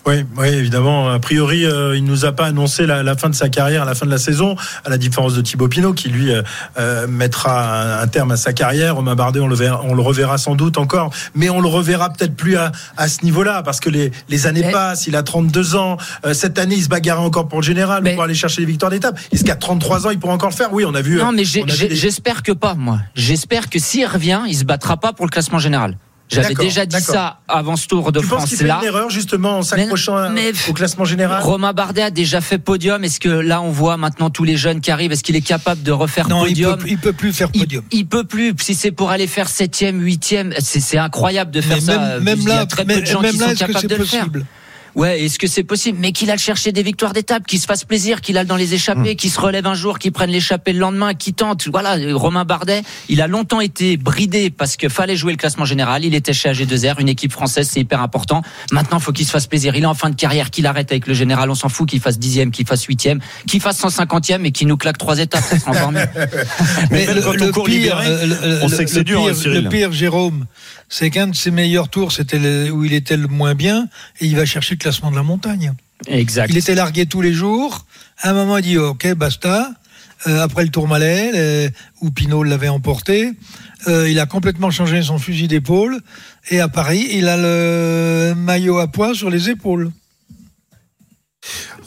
Oui, oui, évidemment. A priori, euh, il nous a pas annoncé la, la fin de sa carrière, la fin de la saison, à la différence de Thibaut Pinot, qui lui euh, euh, mettra un, un terme à sa carrière. Romain Bardet, on le, verra, on le reverra sans doute encore, mais on le reverra peut-être plus à, à ce niveau-là, parce que les, les années passent. Il a 32 ans. Euh, cette année, il se bagarre encore pour le général, pour aller chercher les victoires d'étape. Est-ce qu'à 33 ans, il pourra encore le faire? Oui, on a vu. Non, mais des- j'espère que pas, moi. J'espère que s'il revient, il se battra pas pour le classement général. J'avais déjà dit ça avant ce Tour de Tu penses France qu'il fait là. une erreur justement en s'accrochant au classement général Romain Bardet a déjà fait podium. Est-ce que là, on voit maintenant tous les jeunes qui arrivent? Est-ce qu'il est capable de refaire Non, il podium? peut, il peut plus faire podium. Il peut plus. Si c'est pour aller faire septième, huitième, c'est incroyable de faire Mais ça. même- même il y a là- très peu de gens même qui là, sont capables de le faire. Ouais, est-ce que c'est possible? Mais qu'il aille chercher des victoires d'étape, qu'il se fasse plaisir, qu'il aille dans les échappées, qu'il se relève un jour, qu'il prenne l'échappée le lendemain, qu'il tente. Voilà, Romain Bardet, il a longtemps été bridé parce que fallait jouer le classement général. Il était chez AG2R, une équipe française, c'est hyper important. Maintenant, faut qu'il se fasse plaisir. Il est en fin de carrière, qu'il arrête avec le général. On s'en fout qu'il fasse dixième, qu'il fasse huitième, qu'il fasse 150e et qu'il nous claque trois étapes. Ça sera encore mieux. Mais même quand on court libéré, euh, le- on le- sait que c'est le dur, pire- hein, Cyril. Le pire, Jérôme, c'est qu'un de ses meilleurs tours, c'était où il était le moins bien, et il va chercher le classement de la montagne. Exact. Il était largué tous les jours. À un moment, il dit OK, basta. Euh, après le Tourmalet, euh, où Pinot l'avait emporté, euh, il a complètement changé son fusil d'épaule. Et à Paris, il a le maillot à poids sur les épaules.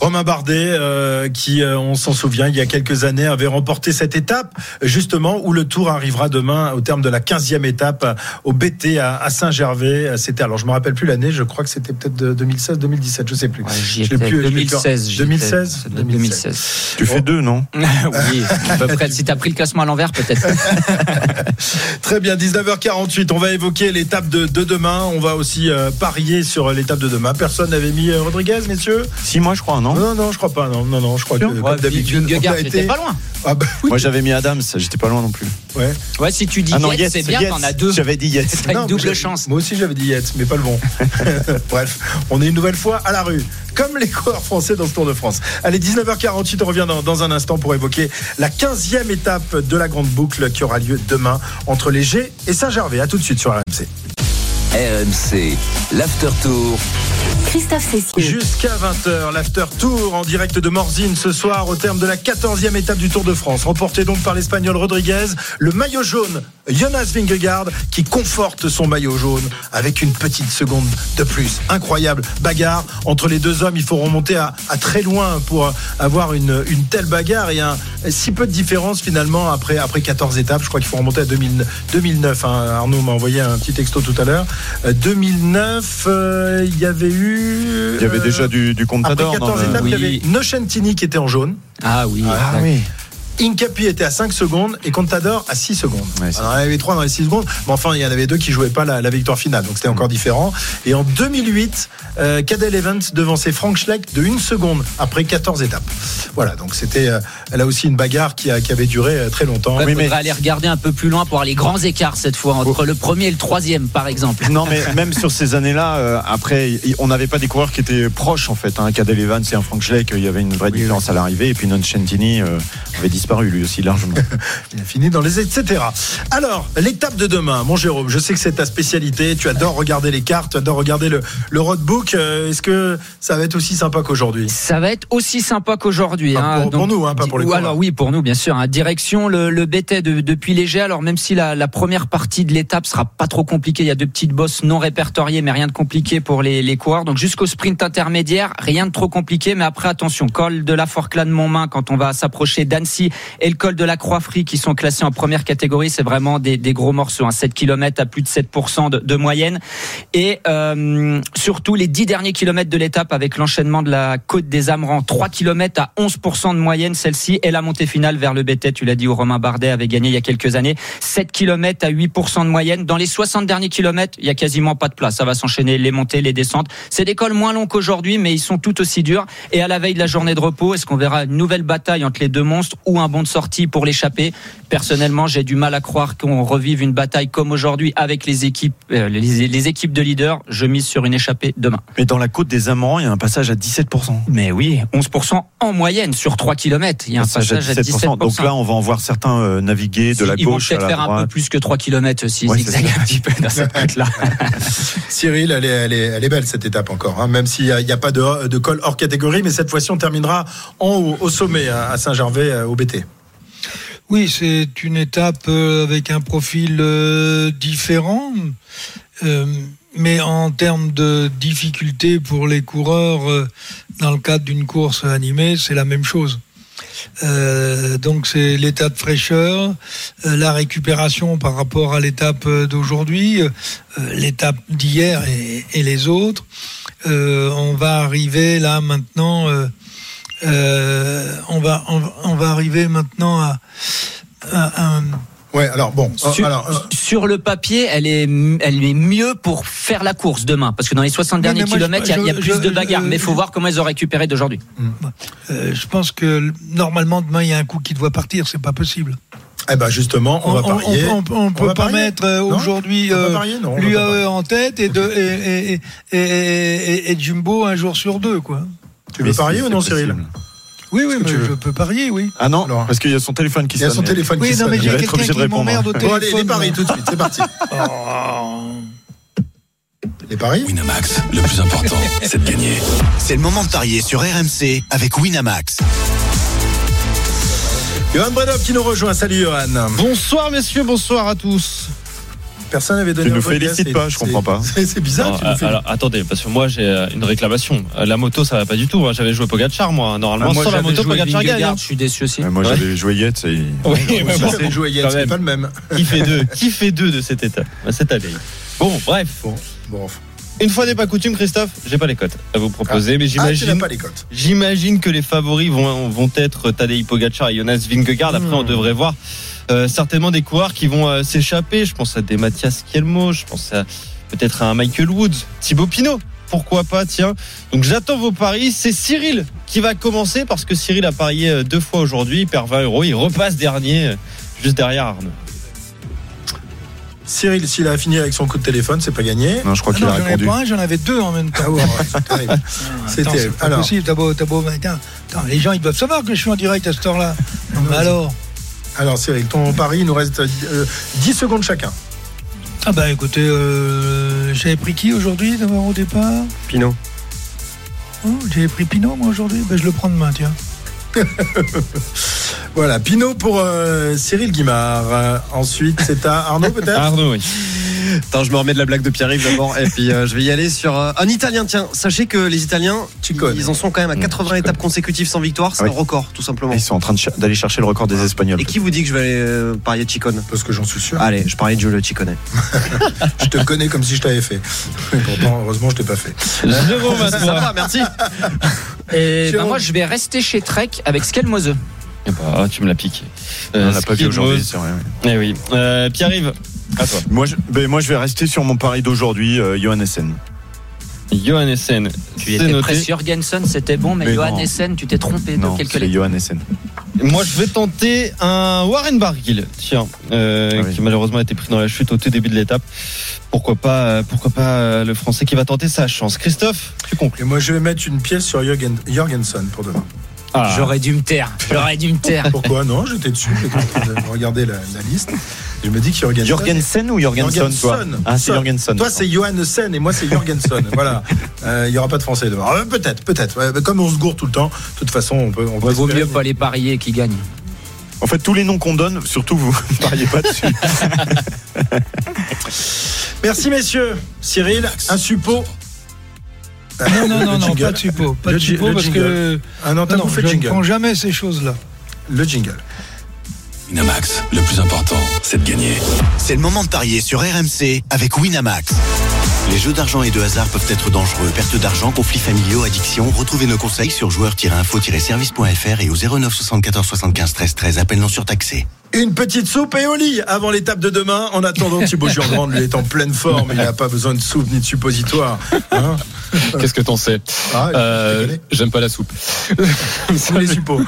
Romain Bardet, euh, qui, euh, on s'en souvient, il y a quelques années, avait remporté cette étape, justement, où le Tour arrivera demain au terme de la 15e étape euh, au BT à, à Saint-Gervais. C'était, alors je me rappelle plus l'année, je crois que c'était peut-être de 2016, 2017, je sais plus. Je étais. plus- je l'ai plus- 2016. j'y 2016, étais. Ça doit être 2016. Tu fais deux, non? Oui, à peu près. Si t'as pris le classement à l'envers, peut-être. Très bien, 19h48, on va évoquer l'étape de, de demain. On va aussi euh, parier sur l'étape de demain. Personne n'avait mis Rodriguez, messieurs? Si, moi, je crois, non Non, non, je crois pas. Non, non, non je crois que Ouais, comme d'habitude, a pas loin. Ah bah oui. Moi, j'avais mis Adams, j'étais pas loin non plus. Ouais. Ouais, si tu dis Ah non, Yates, c'est bien, t'en as deux. J'avais dit Yates. T'as Non, une double chance. Moi aussi j'avais dit Yates, mais pas le bon. Bref, on est une nouvelle fois à la rue, comme les coureurs français dans ce Tour de France. Allez, 19h48, on revient dans, dans un instant pour évoquer la 15e étape de la grande boucle qui aura lieu demain entre les G et Saint-Gervais. À tout de suite sur RMC. RMC, l'After Tour. Jusqu'à 20h, l'after tour en direct de Morzine ce soir au terme de la 14e étape du Tour de France. Remporté donc par l'Espagnol Rodriguez, le maillot jaune Jonas Vingegaard qui conforte son maillot jaune avec une petite seconde de plus. Incroyable bagarre entre les deux hommes. Il faut remonter à, très loin pour avoir une, telle bagarre et un si peu de différence finalement après, après 14 étapes. Je crois qu'il faut remonter à 2000 2009. hein. Arnaud m'a envoyé un petit texto tout à l'heure. Euh, 2009, euh, il y avait eu. Il y avait déjà du, du après Contador. 14 dans le- étapes, il y avait Oui. Nocentini qui était en jaune. Ah oui. Ah oui. Incapi était à 5 secondes et Contador à 6 secondes. Ouais, Alors, il y en avait 3 dans les 6 secondes, mais enfin il y en avait deux qui jouaient pas la, la victoire finale, donc c'était encore différent. Et en 2008, euh, Cadel Evans devançait Frank Schleck de 1 seconde après 14 étapes. Voilà, donc c'était euh, là aussi une bagarre qui, a- qui avait duré euh, très longtemps. Il Oui, mais- aller regarder un peu plus loin pour avoir les grands écarts cette fois entre le premier et le troisième, par exemple. Non, mais même sur ces années-là, euh, après, on n'avait pas des coureurs qui étaient proches en fait. Un Cadel Evans et un Frank Schleck, il y avait une vraie différence à l'arrivée. Et puis Non Centini euh, avait disparu lui aussi largement. Il a fini dans les etc. Alors, l'étape de demain, mon Jérôme, je sais que c'est ta spécialité, tu adores regarder les cartes, tu adores regarder le, le roadbook. Euh, Est-ce que ça va être aussi sympa qu'aujourd'hui? Ça va être aussi sympa qu'aujourd'hui. Enfin, hein. pour- pour nous, hein, pas pour les ou coureurs. Alors oui, pour nous, bien sûr. hein. Direction le, le BT de- depuis léger. Alors même si la, la première partie de l'étape sera pas trop compliquée, il y a deux petites bosses non répertoriées, mais rien de compliqué pour les, les coureurs. Donc jusqu'au sprint intermédiaire, rien de trop compliqué. Mais après, attention, col de la Forclaz de Montmain quand on va s'approcher d'Annecy et le col de la Croix-Frie qui sont classés en première catégorie, c'est vraiment des, gros morceaux. Hein. 7 km à plus de 7% de, moyenne. Et euh, surtout les 10 derniers kilomètres de l'étape avec l'enchaînement de la côte des Amerans. 3 km à 11% de moyenne celle-ci et la montée finale vers le BT, tu l'as dit où Romain Bardet avait gagné il y a quelques années. 7 km à 8% de moyenne. Dans les 60 derniers kilomètres, il y a quasiment pas de place. Ça va s'enchaîner les montées, les descentes. C'est des cols moins longs qu'aujourd'hui, mais ils sont tout aussi durs. Et à la veille de la journée de repos, est-ce qu'on verra une nouvelle bataille entre les deux monstres ou un bond de sortie pour l'échapper Personnellement, j'ai du mal à croire qu'on revive une bataille comme aujourd'hui avec les équipes, euh, les, les équipes de leaders. Je mise sur une échappée demain. Mais dans la côte des Amorans, il y a un passage à 17%. Mais oui, 11% en moyenne sur 3 km. Il y a un passage à 17%. Donc là, on va en voir certains euh, naviguer de la Ils vont gauche à peut-être la faire un peu plus que 3 km s'ils Ouais, zigzaguent un petit peu dans cette côte-là. Cyril, elle est, elle, est, elle est belle cette étape encore, hein, même s'il n'y a pas de, de col hors catégorie, mais cette fois-ci on terminera en haut, au sommet, hein, à Saint-Gervais, euh, au BT. Oui, c'est une étape euh, avec un profil euh, différent, euh, mais en termes de difficulté pour les coureurs, dans le cadre d'une course animée, c'est la même chose. Donc c'est l'état de fraîcheur, la récupération par rapport à l'étape d'aujourd'hui, l'étape d'hier et, les autres. On va arriver là maintenant. Euh, on va on, va- on va arriver maintenant à, à un Ouais, alors bon, euh, Sur, alors, euh, sur le papier, elle est, elle est mieux pour faire la course demain. Parce que dans les 60 Oui, derniers moi, kilomètres, il y a- y, plus je- de bagarres. je- Mais il faut voir comment elles ont récupéré d'aujourd'hui. Euh, je pense que normalement demain il y a un coup qui doit partir, c'est pas possible. eh ben justement, on, va parier. on- on peut va pas parier mettre aujourd'hui On euh, on l'UAE en tête et, de, et, et, et, et- et- et Jumbo un jour sur deux quoi. Tu veux parier ou non, Cyril. Oui oui mais je peux parier oui. Ah non, Alors. parce qu'il y a son téléphone qui Il y a sonne. son téléphone Oui qui non mais sonne. j'ai va être quelqu'un obligé de qui répondre. m'emmerde au Bon, téléphone. allez, les paris tout de suite, c'est parti. Oh. Les paris Winamax, le plus important, c'est de gagner. C'est le moment de parier sur RMC avec Winamax. Johan Bredov qui nous rejoint. Salut Johan. Bonsoir messieurs, bonsoir à tous. Personne n'avait donné Tu nous podcast, félicites c'est- pas, je c'est- comprends pas. C'est c'est bizarre, Non, tu nous fais- alors, attendez, parce que moi j'ai euh, une réclamation. Euh, La moto, ça va pas du tout. hein. J'avais joué Pogacar, moi. Normalement, Ah, moi, sans la j'avais moto, joué Pogacar gagne. Vingegaard, hein. Je suis déçu aussi. Euh, Moi, Ouais. j'avais joué Yates et. Oui, mais Moi, bon, j'avais joué quand c'est pas le même. Qui fait deux Qui fait deux de cette étape Cette année. Bon, bref. Bon. Une fois n'est pas coutume, Christophe, j'ai pas les cotes à vous proposer, mais Ah, tu n'as j'imagine. pas les cotes. J'imagine que les favoris vont, vont être Tadej Pogacar et Jonas Vingegaard. Après, on devrait voir euh, certainement des coureurs qui vont euh, s'échapper. Je pense à des Mathias Kielmo, je pense à peut-être à un Michael Woods, Thibaut Pinot. Pourquoi pas, tiens. Donc j'attends vos paris. C'est Cyril qui va commencer parce que Cyril a parié euh, deux fois aujourd'hui. Il perd 20 euros. Il repasse dernier, juste derrière Arnaud. Cyril, s'il a fini avec son coup de téléphone, c'est pas gagné. Non, je crois Ah qu'il a j'en avais répondu. pas un, j'en avais deux en même temps. Ah ouais, c'est terrible. C'est Attends, terrible. c'est pas Alors, possible, t'as beau, t'as beau, mais attends, attends, les gens ils doivent savoir que je suis en direct à cette heure-là. Non, mais alors alors Cyril, ton pari, il nous reste euh, 10 secondes chacun. Ah bah écoutez, euh, j'avais pris qui aujourd'hui d'abord au départ? Pinot. Oh, J'avais pris Pinot moi aujourd'hui, ben, je le prends demain tiens. Voilà, Pinot pour euh, Cyril Guimard. Euh, ensuite, c'est à Arnaud peut-être? Arnaud, oui. Attends, je me remets de la blague de Pierre-Yves d'abord. Et puis euh, je vais y aller sur euh, un Italien. Tiens, sachez que les Italiens, ils en sont quand même à 80 étapes consécutives sans victoire. C'est Ah oui. un record, tout simplement. Ils sont en train de d'aller chercher le record des Espagnols. Et qui vous dit que je vais aller euh, parier Chicone? Parce que j'en suis sûr. Allez, je parie de Giulio Ciccone. Je te connais comme si je t'avais fait. Mais pourtant, heureusement, je t'ai pas fait. Jérôme, à toi. merci. Et bah, Jérôme. moi, je vais rester chez Trek avec Skelmose. Bah, tu me l'as piqué. On l'a pas vu aujourd'hui, c'est vrai. oui. Eh oui. Euh, Pierre-Yves, à toi. Moi, je, ben, moi, je vais rester sur mon pari d'aujourd'hui, euh, Johan Essen. Johan Essen. Tu étais noté. presque Jorgensen, c'était bon, mais, Mais Johan non. Essen, tu t'es trompé de Non, quelques c'est lettres. Johan Essen. Moi, je vais tenter un Warren Barguil, tiens, euh, Ah oui. qui malheureusement a été pris dans la chute au tout début de l'étape. Pourquoi pas, euh, pourquoi pas euh, le Français qui va tenter sa chance. Christophe, tu conclus. Et moi, je vais mettre une pièce sur Jorgensen pour demain. Ah. J'aurais dû me taire. J'aurais dû me taire. Pourquoi Non, j'étais dessus. J'étais en train de regarder la, la liste. Je me dis que Jorgensen. Jorgensen ou Jorgensen, toi Jorgensen. Ah, c'est. Jorgensen. Toi, c'est Johan Sen et moi, c'est Jorgensen. voilà. Euh, Il n'y aura pas de français devant. Euh, peut-être, peut-être. Ouais, comme on se gourre tout le temps, de toute façon, on peut. On peut Ouais, vaut mieux pas les parier qui gagnent. En fait, tous les noms qu'on donne, surtout vous ne pariez pas dessus. Merci, messieurs. Cyril, un suppôt. Non, non, non, pas de suppôt. Pas Le de suppôt parce jingle. que. Ah non, t'as non, je ne prends jamais ces choses-là. Le jingle. Winamax, le plus important, c'est de gagner. C'est le moment de parier sur RMC avec Winamax. Les jeux d'argent et de hasard peuvent être dangereux. Perte d'argent, conflits familiaux, addiction. Retrouvez nos conseils sur joueurs-info-service.fr et au 09 74 75 13 13. Appel non surtaxé. Une petite soupe et au lit avant l'étape de demain. En attendant, Thibaut Jurgrand, lui, est en pleine forme. Il n'a pas besoin de soupe ni de suppositoire. Hein Qu'est-ce que t'en sais Ah, Euh. J'aime pas la soupe. Ou les suppos.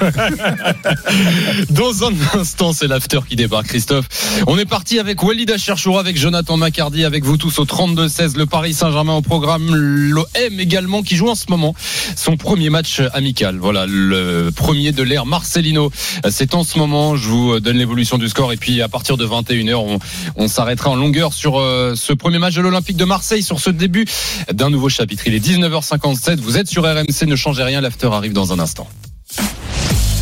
Dans un instant, c'est l'after qui débarque, Christophe. On est parti avec Walid Cherchour, avec Jonathan Macardy, avec vous tous au 32-16. Le Paris Saint-Germain au programme. L'OM également qui joue en ce moment son premier match amical. Voilà, le premier de l'ère Marcelino. C'est en ce moment. Je vous donne l'évolution du score. Et puis à partir de 21h, on, on s'arrêtera en longueur sur euh, ce premier match de l'Olympique de Marseille, sur ce début d'un nouveau chapitre. Il est 19h57. Vous êtes sur RMC. Ne changez rien. L'after arrive dans un instant.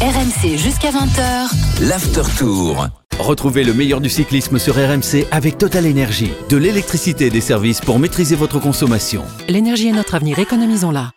RMC jusqu'à 20h. L'After Tour. Retrouvez le meilleur du cyclisme sur RMC avec Total Énergie. De l'électricité et des services pour maîtriser votre consommation. L'énergie est notre avenir, économisons-la.